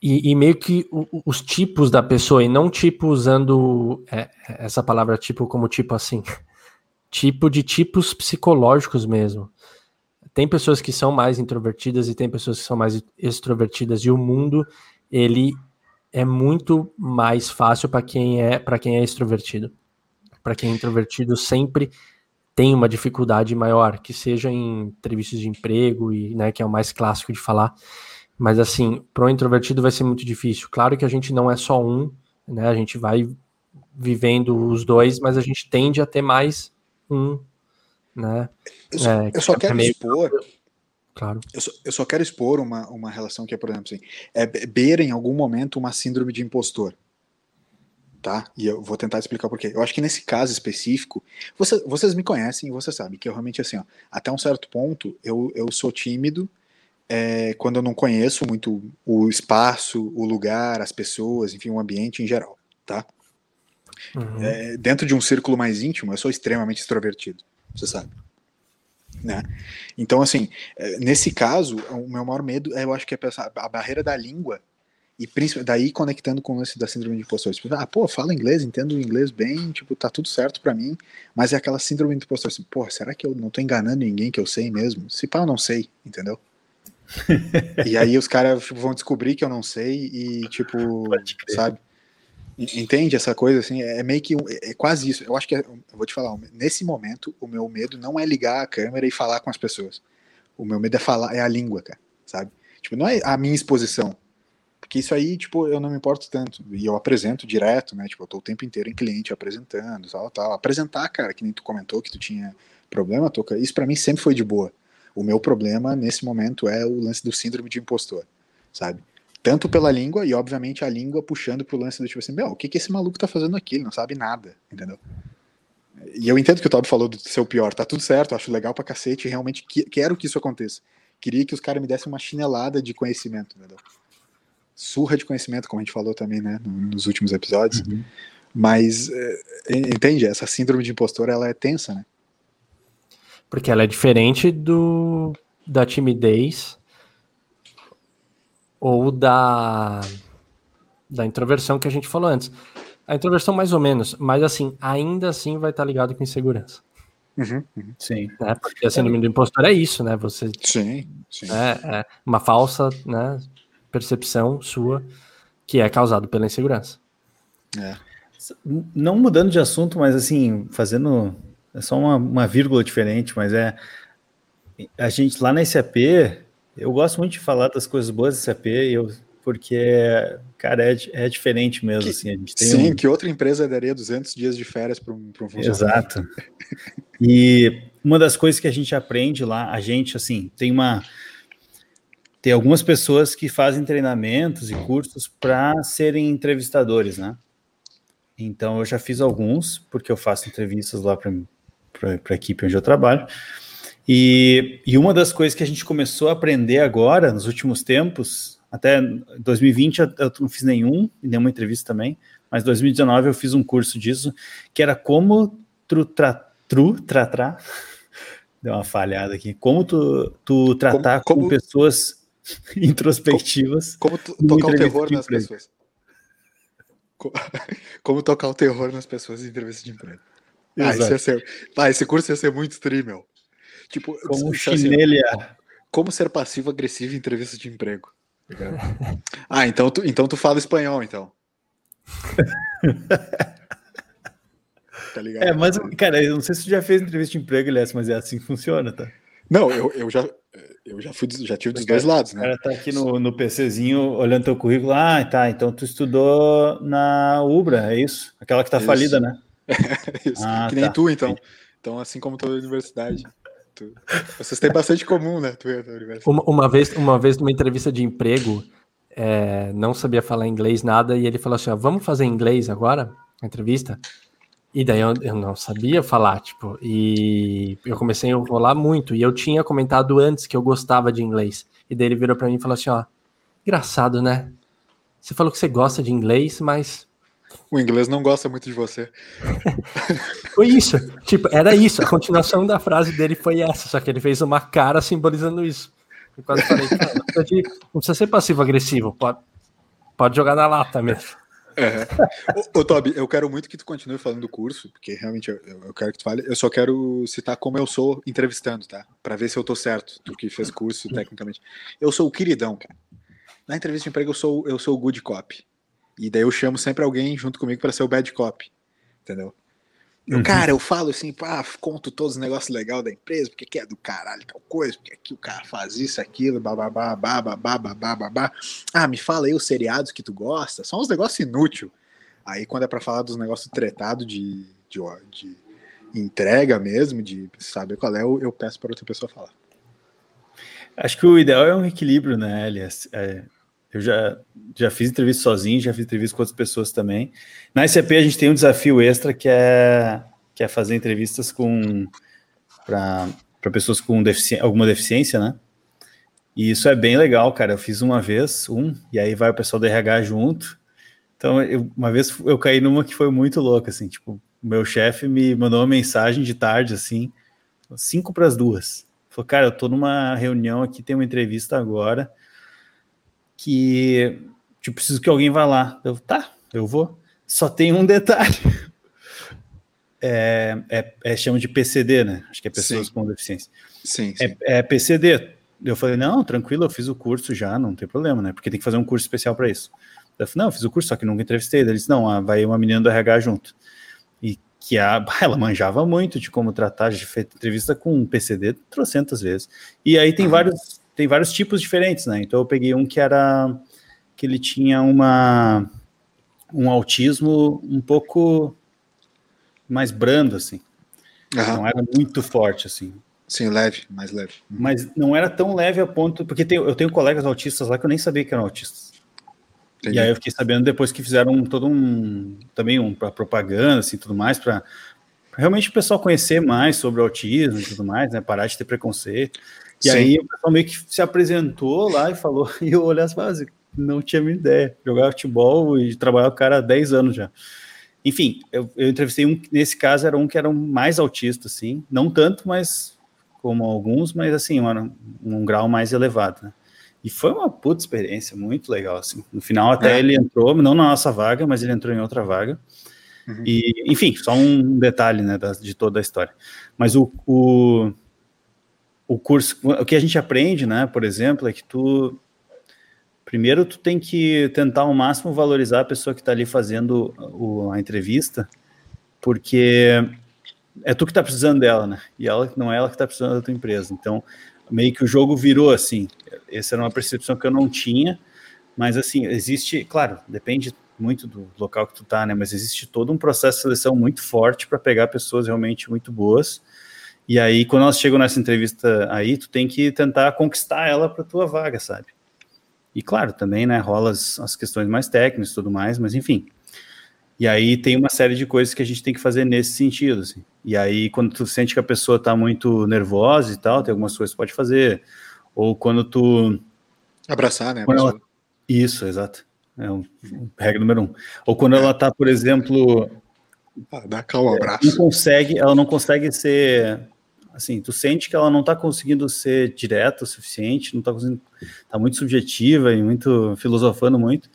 e, e, meio que o, os tipos da pessoa, e não tipo usando é, essa palavra tipo como tipo assim, tipo de tipos psicológicos mesmo. Tem pessoas que são mais introvertidas e tem pessoas que são mais extrovertidas, e o mundo, ele é muito mais fácil para quem é para quem é extrovertido. Para quem é introvertido sempre tem uma dificuldade maior, que seja em entrevistas de emprego e, né, que é o mais clássico de falar. Mas assim, para o introvertido vai ser muito difícil. Claro que a gente não é só um, né? A gente vai vivendo os dois, mas a gente tende a ter mais um, né? Eu só, é, eu só quero meio... expor. Claro. Eu só, eu só, quero expor uma, uma relação que é, por exemplo, assim, é beira em algum momento uma síndrome de impostor. Tá? E eu vou tentar explicar por quê. Eu acho que nesse caso específico, você, vocês me conhecem e você sabe que eu realmente, assim, ó, até um certo ponto, eu, eu sou tímido, é, quando eu não conheço muito o espaço, o lugar, as pessoas, enfim, o ambiente em geral, tá? Uhum. É, dentro de um círculo mais íntimo, eu sou extremamente extrovertido, você sabe. Né? Então, assim, é, nesse caso, o meu maior medo, é, eu acho que é a barreira da língua, e daí conectando com o lance da síndrome de impostor. Tipo, ah, pô, falo inglês, entendo o inglês bem, tipo, tá tudo certo para mim, mas é aquela síndrome de impostor, assim, pô, será que eu não tô enganando ninguém que eu sei mesmo? Se pá, eu não sei, entendeu? e aí os caras tipo, vão descobrir que eu não sei e, tipo, sabe? Entende essa coisa assim? É meio que é quase isso. Eu acho que é, eu vou te falar, nesse momento o meu medo não é ligar a câmera e falar com as pessoas. O meu medo é falar, é a língua, cara, sabe? Tipo, não é a minha exposição. Porque isso aí, tipo, eu não me importo tanto. E eu apresento direto, né? Tipo, eu tô o tempo inteiro em cliente apresentando, tal, tal. Apresentar, cara, que nem tu comentou que tu tinha problema, Toca, isso para mim sempre foi de boa. O meu problema nesse momento é o lance do síndrome de impostor, sabe? Tanto pela língua e, obviamente, a língua puxando pro lance do tipo assim, meu, o que, que esse maluco tá fazendo aqui? Ele não sabe nada, entendeu? E eu entendo que o Todd falou do seu pior, tá tudo certo, acho legal pra cacete, realmente que, quero que isso aconteça. Queria que os caras me dessem uma chinelada de conhecimento, entendeu? Surra de conhecimento, como a gente falou também, né, nos últimos episódios. Uhum. Mas, é, entende? Essa síndrome de impostor, ela é tensa, né? Porque ela é diferente do da timidez ou da da introversão que a gente falou antes. A introversão mais ou menos, mas assim, ainda assim vai estar ligado com insegurança. Uhum, uhum. Sim. Né? Porque a síndrome do impostor é isso, né? Você sim, sim. É, é uma falsa né, percepção sua que é causado pela insegurança. É. Não mudando de assunto, mas assim, fazendo é só uma, uma vírgula diferente, mas é a gente lá na SAP, eu gosto muito de falar das coisas boas da SAP, eu, porque, cara, é, é diferente mesmo. Que, assim, sim, um... que outra empresa daria 200 dias de férias para um, um funcionário. Exato. e uma das coisas que a gente aprende lá, a gente, assim, tem uma. Tem algumas pessoas que fazem treinamentos e cursos para serem entrevistadores, né? Então eu já fiz alguns, porque eu faço entrevistas lá para a equipe onde eu trabalho. E, e uma das coisas que a gente começou a aprender agora, nos últimos tempos, até 2020 eu, eu não fiz nenhum, nenhuma entrevista também, mas 2019 eu fiz um curso disso, que era como tru, tra, tru, tra, tra, deu uma falhada aqui, como tu, tu tratar como, como, com pessoas introspectivas. Como, como tu, tocar o terror nas pessoas. Como tocar o terror nas pessoas em entrevista de emprego. Ah, ser, ah, esse curso ia ser muito streamel. Tipo, como chinelha. Assim, como ser passivo-agressivo em entrevista de emprego. ah, então tu, então tu fala espanhol, então. tá ligado? É, mas, cara, eu não sei se tu já fez entrevista de emprego, aliás, mas é assim que funciona, tá? Não, eu, eu já eu já fui já tive dos dois lados, né? O cara tá aqui no, no PCzinho olhando teu currículo. Ah, tá. Então tu estudou na Ubra, é isso? Aquela que tá isso. falida, né? isso. Ah, que nem tá. tu, então. Então, assim como toda universidade. Tu... Vocês têm bastante comum, né? Tu universidade. Uma, uma, vez, uma vez numa entrevista de emprego, é, não sabia falar inglês nada, e ele falou assim: ó, vamos fazer inglês agora? A entrevista? E daí eu, eu, não sabia falar, tipo, e eu comecei a enrolar muito. E eu tinha comentado antes que eu gostava de inglês. E daí ele virou para mim e falou assim: ó, engraçado, né? Você falou que você gosta de inglês, mas. O inglês não gosta muito de você. foi isso. Tipo, era isso. A continuação da frase dele foi essa, só que ele fez uma cara simbolizando isso. Eu quase falei, não precisa, de, não precisa ser passivo-agressivo, pode, pode jogar na lata mesmo. Ô, ô, Toby, eu quero muito que tu continue falando do curso, porque realmente eu, eu, quero que tu fale. Eu só quero citar como eu sou entrevistando, tá? Para ver se eu tô certo, do que fez curso tecnicamente. Eu sou o queridão, cara. Na entrevista de emprego eu sou, eu sou o good cop. E daí eu chamo sempre alguém junto comigo para ser o bad cop. Entendeu? Eu, uhum. Cara, eu falo assim, pá, conto todos os negócios legais da empresa, porque que é do caralho tal coisa, porque aqui o cara faz isso, aquilo, bababá, bababá, bababá. Ah, me fala aí os seriados que tu gosta, são uns negócios inúteis. Aí quando é para falar dos negócios tretados de, de, de, entrega mesmo, de saber qual é, eu, eu peço para outra pessoa falar. Acho que o ideal é um equilíbrio, né, Elias? É, eu já, já fiz entrevista sozinho, já fiz entrevista com outras pessoas também. Na SCP a gente tem um desafio extra que é, que é fazer entrevistas com para pessoas com defici alguma deficiência, né? E isso é bem legal, cara. Eu fiz uma vez, um, e aí vai o pessoal do RH junto. Então, eu, uma vez eu caí numa que foi muito louca, assim, tipo, meu chefe me mandou uma mensagem de tarde, assim, cinco para as duas. Falou, cara, eu tô numa reunião aqui, tem uma entrevista agora que tipo, preciso que alguém vá lá. Eu, tá, eu vou. Só tem um detalhe. É, é, é chama de PCD, né? Acho que é pessoas sim. com deficiência. Sim, é, sim. É, é, PCD. Eu falei, não, tranquilo, eu fiz o curso já, não tem problema, né? Porque tem que fazer um curso especial para isso. Eu falei, não, eu fiz o curso, só que nunca entrevistei. Ele disse, não, ah, vai uma menina do RH junto. E que a, ela manjava muito de como tratar, já fez entrevista com um PCD trocentas vezes. E aí tem vários tem vários tipos diferentes, né? Então eu peguei um que era que ele tinha uma um autismo um pouco mais brando assim. Uhum. Não era muito forte assim. Sim, leve, mais leve. Mas não era tão leve a ponto porque tem, eu tenho colegas autistas lá que eu nem sabia que eram autistas. Entendi. E aí eu fiquei sabendo depois que fizeram todo um também um para propaganda assim, tudo mais para realmente o pessoal conhecer mais sobre o autismo e tudo mais, né? Parar de ter preconceito. E Sim. aí o pessoal meio que se apresentou lá e falou, e eu olhei as bases, não tinha minha ideia. Jogar futebol e trabalhar com o cara há 10 anos já. Enfim, eu, eu, entrevistei um, nesse caso era um que era um mais autista, assim, não tanto, mas como alguns, mas assim, um, um grau mais elevado, né? E foi uma puta experiência, muito legal, assim. No final até é. ele entrou, não na nossa vaga, mas ele entrou em outra vaga. Uhum. E, enfim, só um detalhe, né, da, de toda a história. Mas o, o o curso, o que a gente aprende, né, por exemplo, é que tu primeiro tu tem que tentar ao máximo valorizar a pessoa que está ali fazendo o, a entrevista, porque é tu que está precisando dela, né? E ela não é ela que está precisando da tua empresa. Então, meio que o jogo virou assim. Essa era uma percepção que eu não tinha, mas assim, existe, claro, depende muito do local que tu tá, né? Mas existe todo um processo de seleção muito forte para pegar pessoas realmente muito boas e aí, quando elas chegam nessa entrevista aí, tu tem que tentar conquistar ela para tua vaga, sabe? E claro, também, né, rola as, as questões mais técnicas e tudo mais, mas enfim. E aí tem uma série de coisas que a gente tem que fazer nesse sentido, assim. E aí, quando tu sente que a pessoa tá muito nervosa e tal, tem algumas coisas que pode fazer. Ou quando tu... Abraçar, né? Ela... Isso, exato. É um, regra número um. Ou quando ela está, por exemplo. Ah, dá calma, um abraço. Não consegue, ela não consegue ser. Assim, tu sente que ela não está conseguindo ser direta o suficiente, não está conseguindo. Está muito subjetiva e muito filosofando muito.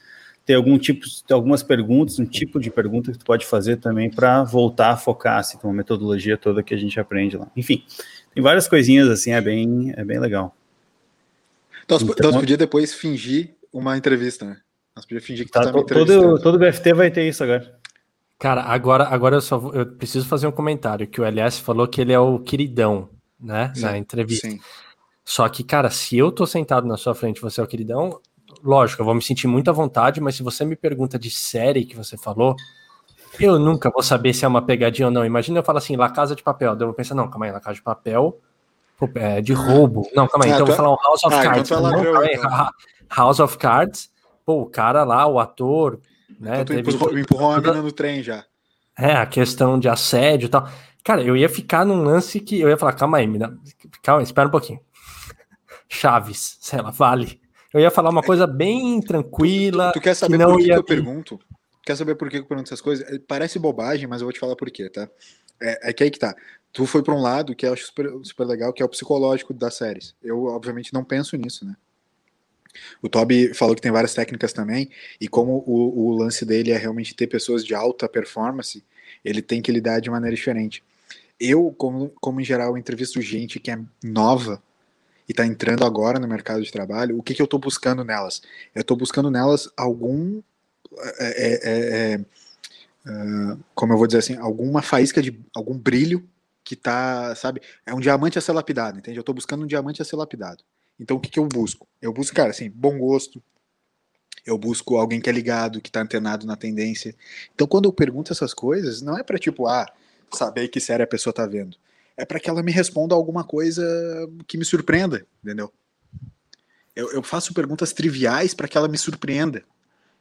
Tem algum tipo, tem algumas perguntas, um tipo de pergunta que tu pode fazer também para voltar a focar, assim, uma metodologia toda que a gente aprende lá. Enfim, tem várias coisinhas assim, é bem, é bem legal. Então, então, então podia depois fingir uma entrevista, né? Nós podíamos fingir que tá, tá todo, todo BFT vai ter isso agora. Cara, agora, agora eu só vou, eu preciso fazer um comentário que o LS falou que ele é o queridão, né, sim, na entrevista. Sim. Só que, cara, se eu tô sentado na sua frente, você é o queridão, lógico, eu vou me sentir muito à vontade, mas se você me pergunta de série que você falou, eu nunca vou saber se é uma pegadinha ou não. Imagina eu falar assim, La Casa de Papel. Daí eu vou pensar, não, calma aí, La Casa de Papel é de roubo. Não, calma aí, ah, então eu vou falar um House of ah, então Cards. Então não, calma aí, então. House of Cards pô, o cara lá, o ator, né? Então tu empurrou, empurrou uma mina no trem já. É, a questão de assédio e tal. Cara, eu ia ficar num lance que eu ia falar, calma aí, dá... calma, espera um pouquinho. Chaves, sei lá, vale. Eu ia falar uma coisa bem tranquila. Tu, tu quer saber que por que, ia... que eu pergunto? Quer saber por que eu pergunto essas coisas? É, parece bobagem, mas eu vou te falar por quê, tá? É, é que aí que tá. Tu foi para um lado que eu acho super, super legal, que é o psicológico das séries. Eu, obviamente, não penso nisso, né? O Toby falou que tem várias técnicas também, e como o, o, lance dele é realmente ter pessoas de alta performance, ele tem que lidar de maneira diferente. Eu, como, como em geral, entrevisto gente que é nova e está entrando agora no mercado de trabalho, o que, que eu estou buscando nelas? Eu estou buscando nelas algum. É, é, é, é uh, como eu vou dizer assim, alguma faísca de algum brilho que tá, sabe, é um diamante a ser lapidado, entende? Eu estou buscando um diamante a ser lapidado. Então o que, que eu busco? Eu busco, cara, assim, bom gosto. Eu busco alguém que é ligado, que tá antenado na tendência. Então quando eu pergunto essas coisas, não é para tipo, ah, saber que série a pessoa tá vendo. É para que ela me responda alguma coisa que me surpreenda, entendeu? Eu, eu faço perguntas triviais para que ela me surpreenda.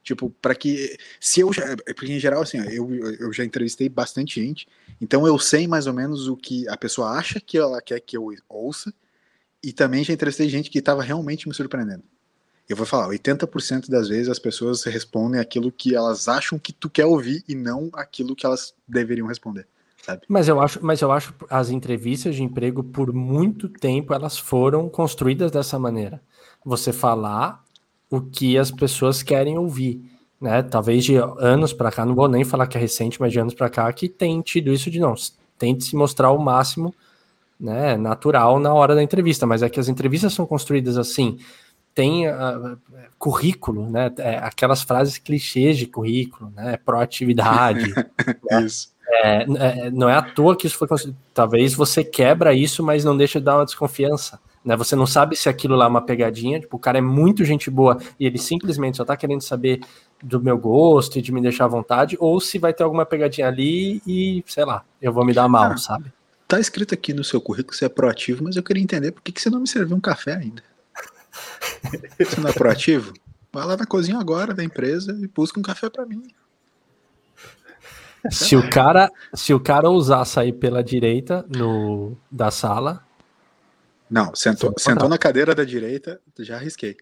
Tipo, para que. Se eu já. Porque em geral, assim, eu, eu já entrevistei bastante gente, então eu sei mais ou menos o que a pessoa acha que ela quer que eu ouça e também já entrevistei gente que estava realmente me surpreendendo. Eu vou falar, 80% das vezes as pessoas respondem aquilo que elas acham que tu quer ouvir e não aquilo que elas deveriam responder. Sabe? Mas eu acho, mas eu acho as entrevistas de emprego por muito tempo elas foram construídas dessa maneira. Você falar o que as pessoas querem ouvir, né? Talvez de anos para cá, não vou nem falar que é recente, mas de anos para cá que tem tido isso de não, tente se mostrar o máximo né, natural na hora da entrevista, mas é que as entrevistas são construídas assim, tem uh, currículo, né, é, aquelas frases clichês de currículo, né, proatividade. isso. É, é, não é à toa que isso foi construído. Talvez você quebra isso, mas não deixa de dar uma desconfiança. Né? Você não sabe se aquilo lá é uma pegadinha, tipo, o cara é muito gente boa e ele simplesmente só tá querendo saber do meu gosto e de me deixar à vontade, ou se vai ter alguma pegadinha ali e, sei lá, eu vou me dar mal, ah, sabe? Tá escrito aqui no seu currículo que você é proativo, mas eu queria entender por que, que você não me serviu um café ainda. você não é proativo? Vai lá na cozinha agora da empresa e busca um café para mim. Se o cara, se o cara ousar sair pela direita no da sala, não, sentou, sentou na cadeira da direita, já arrisquei.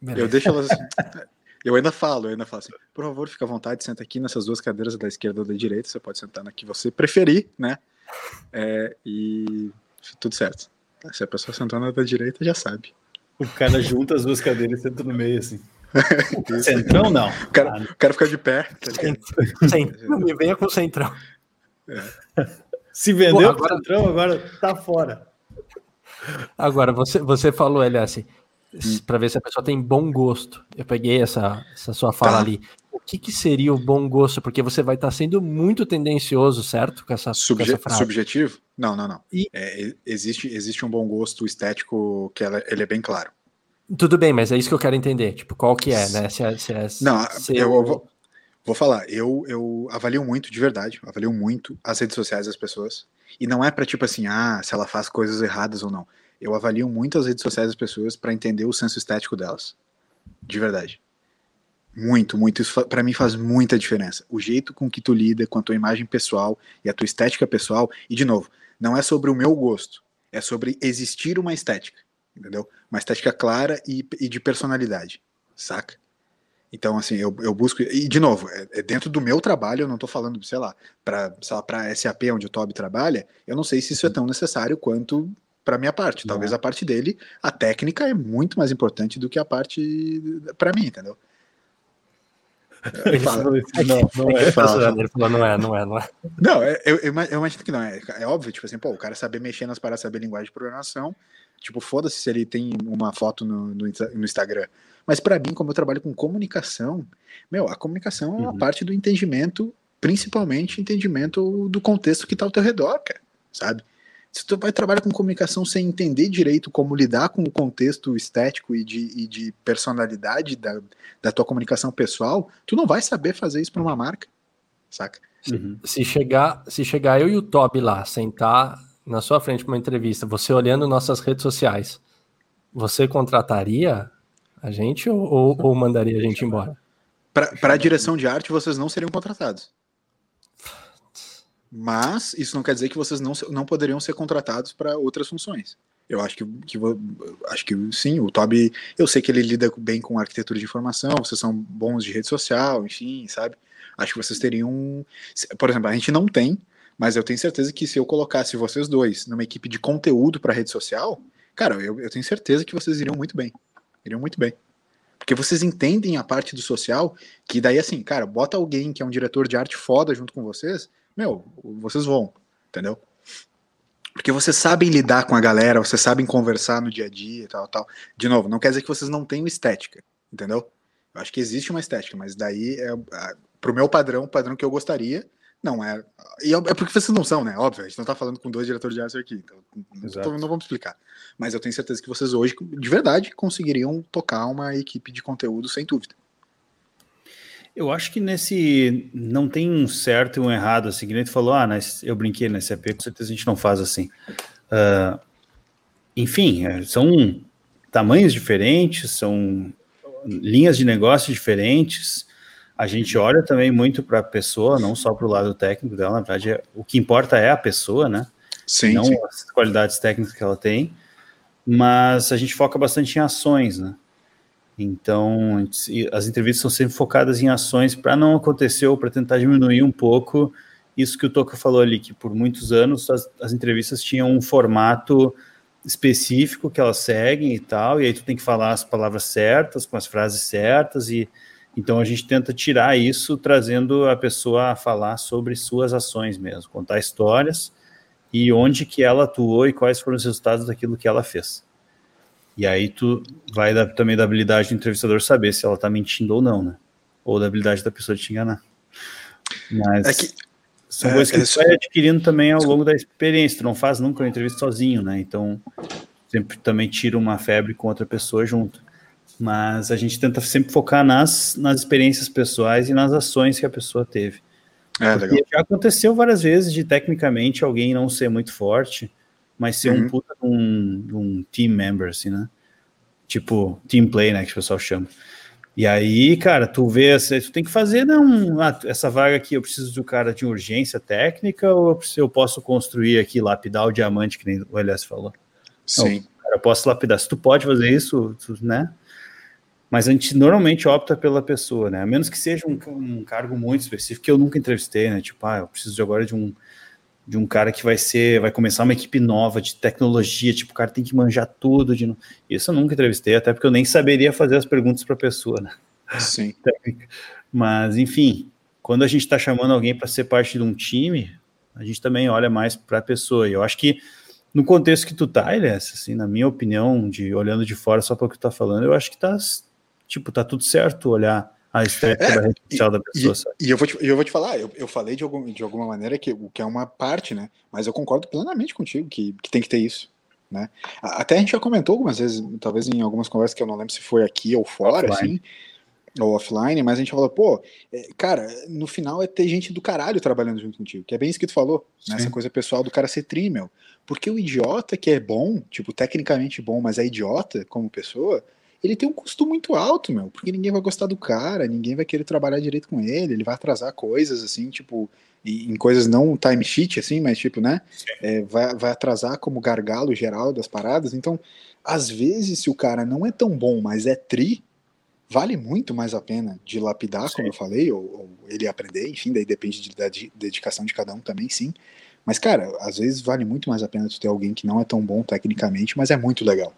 Beleza. Eu deixo elas Eu ainda falo, eu ainda falo assim, por favor, fica à vontade, senta aqui nessas duas cadeiras da esquerda ou da direita, você pode sentar na que você preferir, né? É, e tudo certo. Se a pessoa sentou na da direita, já sabe. O cara junta as duas cadeiras e senta no meio, assim. centrão, não. O cara, ah, o cara fica de pé. Tá centrão, me venha com o centrão. É. Se vendeu Pô, agora... centrão, agora tá fora. Agora, você, você falou, LS, hum. Para ver se a pessoa tem bom gosto. Eu peguei essa, essa sua fala tá. ali que, que seria o bom gosto? Porque você vai estar sendo muito tendencioso, certo? Com essa, Subje com essa frase. Subjetivo? Não, não, não. E... É, existe, existe um bom gosto estético que ela, ele é bem claro. Tudo bem, mas é isso que eu quero entender. Tipo, qual que é, né? Se é, se é não, se eu, eu vou, vou falar. Eu, eu avalio muito, de verdade, avalio muito as redes sociais das pessoas. E não é para tipo assim, ah, se ela faz coisas erradas ou não. Eu avalio muito as redes sociais das pessoas para entender o senso estético delas. De verdade. Muito, muito. Isso para mim faz muita diferença. O jeito com que tu lida com a tua imagem pessoal e a tua estética pessoal. E, de novo, não é sobre o meu gosto. É sobre existir uma estética. Entendeu? Uma estética clara e, e de personalidade. Saca? Então, assim, eu, eu busco. E, de novo, é, é dentro do meu trabalho, eu não estou falando, sei lá, para SAP, onde o Toby trabalha, eu não sei se isso é tão necessário quanto para minha parte. Talvez a parte dele, a técnica é muito mais importante do que a parte para mim, entendeu? Ele falou isso. Não, não é. Ele falou, não é, não é, não é. Não, eu, eu, eu imagino que não. É, é óbvio, tipo assim, pô, o cara saber mexer nas paradas, saber linguagem de programação, tipo, foda-se se ele tem uma foto no, no, no Instagram. Mas para mim, como eu trabalho com comunicação, meu, a comunicação é uma uhum. parte do entendimento, principalmente entendimento do contexto que tá ao teu redor, cara, sabe? Se tu vai trabalhar com comunicação sem entender direito como lidar com o contexto estético e de, e de personalidade da, da tua comunicação pessoal, tu não vai saber fazer isso para uma marca, saca? Uhum. Se, chegar, se chegar eu e o Toby lá, sentar na sua frente para uma entrevista, você olhando nossas redes sociais, você contrataria a gente ou, ou, ou mandaria a gente embora? Para a direção de arte, vocês não seriam contratados. Mas isso não quer dizer que vocês não, não poderiam ser contratados para outras funções. Eu acho que, que acho que sim, o Toby, eu sei que ele lida bem com arquitetura de informação, vocês são bons de rede social, enfim, sabe? Acho que vocês teriam, por exemplo, a gente não tem, mas eu tenho certeza que se eu colocasse vocês dois numa equipe de conteúdo para rede social, cara, eu, eu tenho certeza que vocês iriam muito bem. Iriam muito bem. Porque vocês entendem a parte do social, que daí assim, cara, bota alguém que é um diretor de arte foda junto com vocês, meu, vocês vão, entendeu? Porque vocês sabem lidar com a galera, vocês sabem conversar no dia a dia e tal, tal. De novo, não quer dizer que vocês não tenham estética, entendeu? Eu acho que existe uma estética, mas daí é, é pro meu padrão, o padrão que eu gostaria, não é. E é, é porque vocês não são, né? Óbvio, a gente não tá falando com dois diretores de arte aqui, então não, não vamos explicar. Mas eu tenho certeza que vocês hoje, de verdade, conseguiriam tocar uma equipe de conteúdo sem dúvida. Eu acho que nesse não tem um certo e um errado, assim, que nem tu falou, ah, eu brinquei nesse AP, com certeza a gente não faz assim. Uh, enfim, é, são tamanhos diferentes, são linhas de negócio diferentes. A gente olha também muito para a pessoa, não só para o lado técnico dela, na verdade, é, o que importa é a pessoa, né? Sim, não sim. as qualidades técnicas que ela tem, mas a gente foca bastante em ações, né? Então, as entrevistas são sempre focadas em ações para não acontecer ou para tentar diminuir um pouco isso que o Toca falou ali, que por muitos anos as, as, entrevistas tinham um formato específico que elas seguem e tal, e aí tu tem que falar as palavras certas, com as frases certas, e então a gente tenta tirar isso, trazendo a pessoa a falar sobre suas ações mesmo, contar histórias e onde que ela atuou e quais foram os resultados daquilo que ela fez. E aí tu vai da, também da habilidade do entrevistador saber se ela tá mentindo ou não, né? Ou da habilidade da pessoa de te enganar. Mas é que, são é, coisas que tu vai adquirindo também ao longo da experiência. Tu não faz nunca uma entrevista sozinho, né? Então, sempre também tira uma febre com outra pessoa junto. Mas a gente tenta sempre focar nas, nas experiências pessoais e nas ações que a pessoa teve. É, já aconteceu várias vezes de tecnicamente alguém não ser muito forte, mas ser uhum. um puta de um, um, team member, assim, né? Tipo, team play, né? Que o pessoal chama. E aí, cara, tu vê, tu tem que fazer, não, ah, essa vaga aqui eu preciso do cara de urgência técnica ou eu posso construir aqui, lapidar o diamante, que nem o Elias falou? Sim. Não, cara, eu posso lapidar. Se tu pode fazer isso, tu, né? Mas a gente normalmente opta pela pessoa, né? A menos que seja um, um cargo muito específico, que eu nunca entrevistei, né? Tipo, ah, eu preciso agora de um de um cara que vai ser, vai começar uma equipe nova de tecnologia, tipo, o cara tem que manjar tudo de Isso eu nunca entrevistei, até porque eu nem saberia fazer as perguntas para a pessoa, né? Sim. Mas, enfim, quando a gente está chamando alguém para ser parte de um time, a gente também olha mais para a pessoa. E eu acho que no contexto que tu tá, Elias, assim, na minha opinião, de olhando de fora só para o que tu tá falando, eu acho que tá, tipo, tá tudo certo olhar a estética é, da rede social da pessoa. E, e, eu, vou te, eu vou te falar, eu, eu falei de, algum, de alguma maneira que, que é uma parte, né? Mas eu concordo plenamente contigo que, que tem que ter isso. Né? Até a gente já comentou algumas vezes, talvez em algumas conversas que eu não lembro se foi aqui ou fora, offline. assim, ou offline, mas a gente falou, pô, é, cara, no final é ter gente do caralho trabalhando junto contigo, que é bem isso que tu falou, né? essa coisa pessoal do cara ser trímel. Porque o idiota que é bom, tipo, tecnicamente bom, mas é idiota como pessoa, ele tem um custo muito alto, meu, porque ninguém vai gostar do cara, ninguém vai querer trabalhar direito com ele, ele vai atrasar coisas, assim, tipo, em coisas não time sheet, assim, mas tipo, né, é, vai, vai atrasar como gargalo geral das paradas, então, às vezes, se o cara não é tão bom, mas é tri, vale muito mais a pena dilapidar, sim. como eu falei, ou, ou, ele aprender, enfim, daí depende de, da de, dedicação de cada um também, sim. Mas, cara, às vezes vale muito mais a pena tu ter alguém que não é tão bom tecnicamente, mas é muito legal.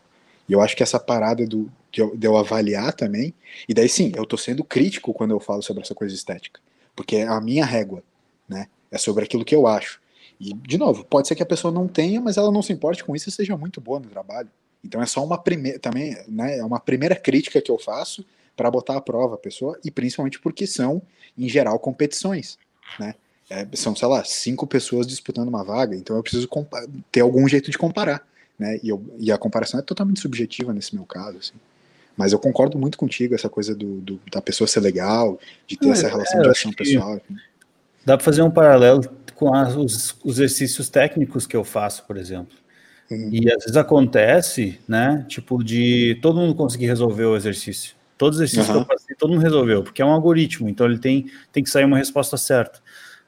E eu acho que essa parada do, de, eu, de eu avaliar também, e daí sim, eu tô sendo crítico quando eu falo sobre essa coisa estética, porque é a minha régua, né? É sobre aquilo que eu acho. E, de novo, pode ser que a pessoa não tenha, mas ela não se importe com isso e seja muito boa no trabalho. Então é só uma primeira, também, né, é uma primeira crítica que eu faço para botar à prova a pessoa, e principalmente porque são, em geral, competições, né? É, são, sei lá, cinco pessoas disputando uma vaga, então eu preciso ter algum jeito de comparar, né? E, eu, e, a comparação é totalmente subjetiva nesse meu caso, assim. Mas eu concordo muito contigo, essa coisa do, do da pessoa ser legal, de ter essa relação é, de ação pessoal. Dá para fazer um paralelo com as, os, os exercícios técnicos que eu faço, por exemplo. Uhum. E às vezes acontece, né? Tipo, de todo mundo conseguir resolver o exercício. Todos os exercícios uhum. que eu passei, todo mundo resolveu, porque é um algoritmo, então ele tem, tem que sair uma resposta certa.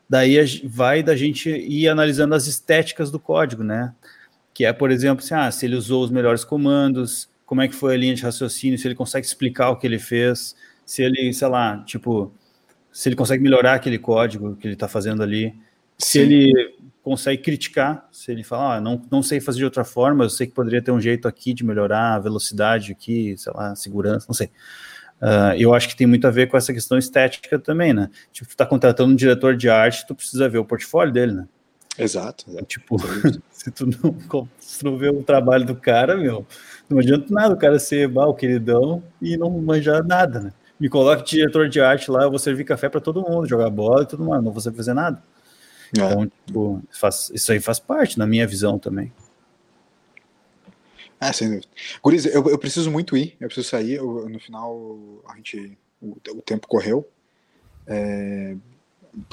Daí vai da gente ir analisando as estéticas do código, né? Que é, por exemplo, assim, ah, se ele usou os melhores comandos, como é que foi a linha de raciocínio, se ele consegue explicar o que ele fez, se ele, sei lá, tipo, se ele consegue melhorar aquele código que ele está fazendo ali, se Sim. ele consegue criticar, se ele fala, ah, não, não sei fazer de outra forma, eu sei que poderia ter um jeito aqui de melhorar a velocidade aqui, sei lá, segurança, não sei. Uh, eu acho que tem muito a ver com essa questão estética também, né? Tipo, tu tá contratando um diretor de arte, tu precisa ver o portfólio dele, né? Exato. exato. Tipo, se tu, não, se tu não vê o trabalho do cara, meu, não adianta nada o cara ser mal queridão e não manjar nada, né? Me coloque diretor de arte lá, eu vou servir café para todo mundo, jogar bola e tudo mais, não vou fazer nada. É. Então, tipo, faz, isso aí faz parte, na minha visão também. Ah, sem dúvida. Guriz, eu, eu preciso muito ir, eu preciso sair. Eu, no final, a gente, o, o tempo correu. É,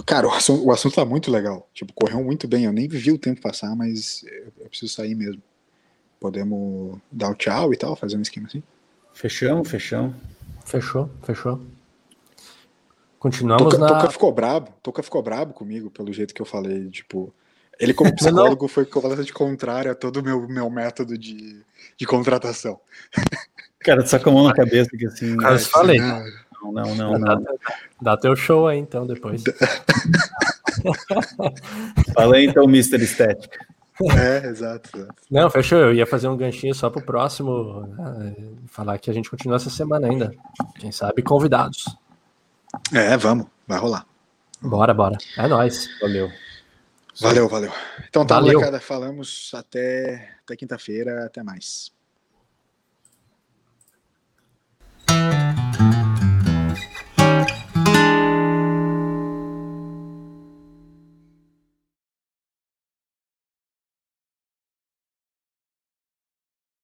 cara, o assunto, o assunto tá muito legal. Tipo, correu muito bem. Eu nem vi o tempo passar, mas eu, eu preciso sair mesmo. Podemos dar o tchau e tal, fazer um esquema assim? Fechamos, fechamos. Fechou, fechou. Continuamos Toca, na... Toca ficou brabo, Toca ficou brabo comigo pelo jeito que eu falei, tipo... Ele como psicólogo foi completamente contrário a todo o meu, meu método de, de contratação. Cara, só com a mão na cabeça que assim... Eu falei. Não, não, não, não. Dá, dá teu show aí então depois. Fala aí então, Mr. Estética. É, exato, exato, Não, fechou. Eu ia fazer um ganchinho só pro próximo. Né? Falar que a gente continua essa semana ainda. Quem sabe convidados. É, vamos, vai rolar. Bora, bora. É nóis. Valeu. Valeu, valeu. Então tá, valeu. molecada, falamos até, até quinta-feira, até mais.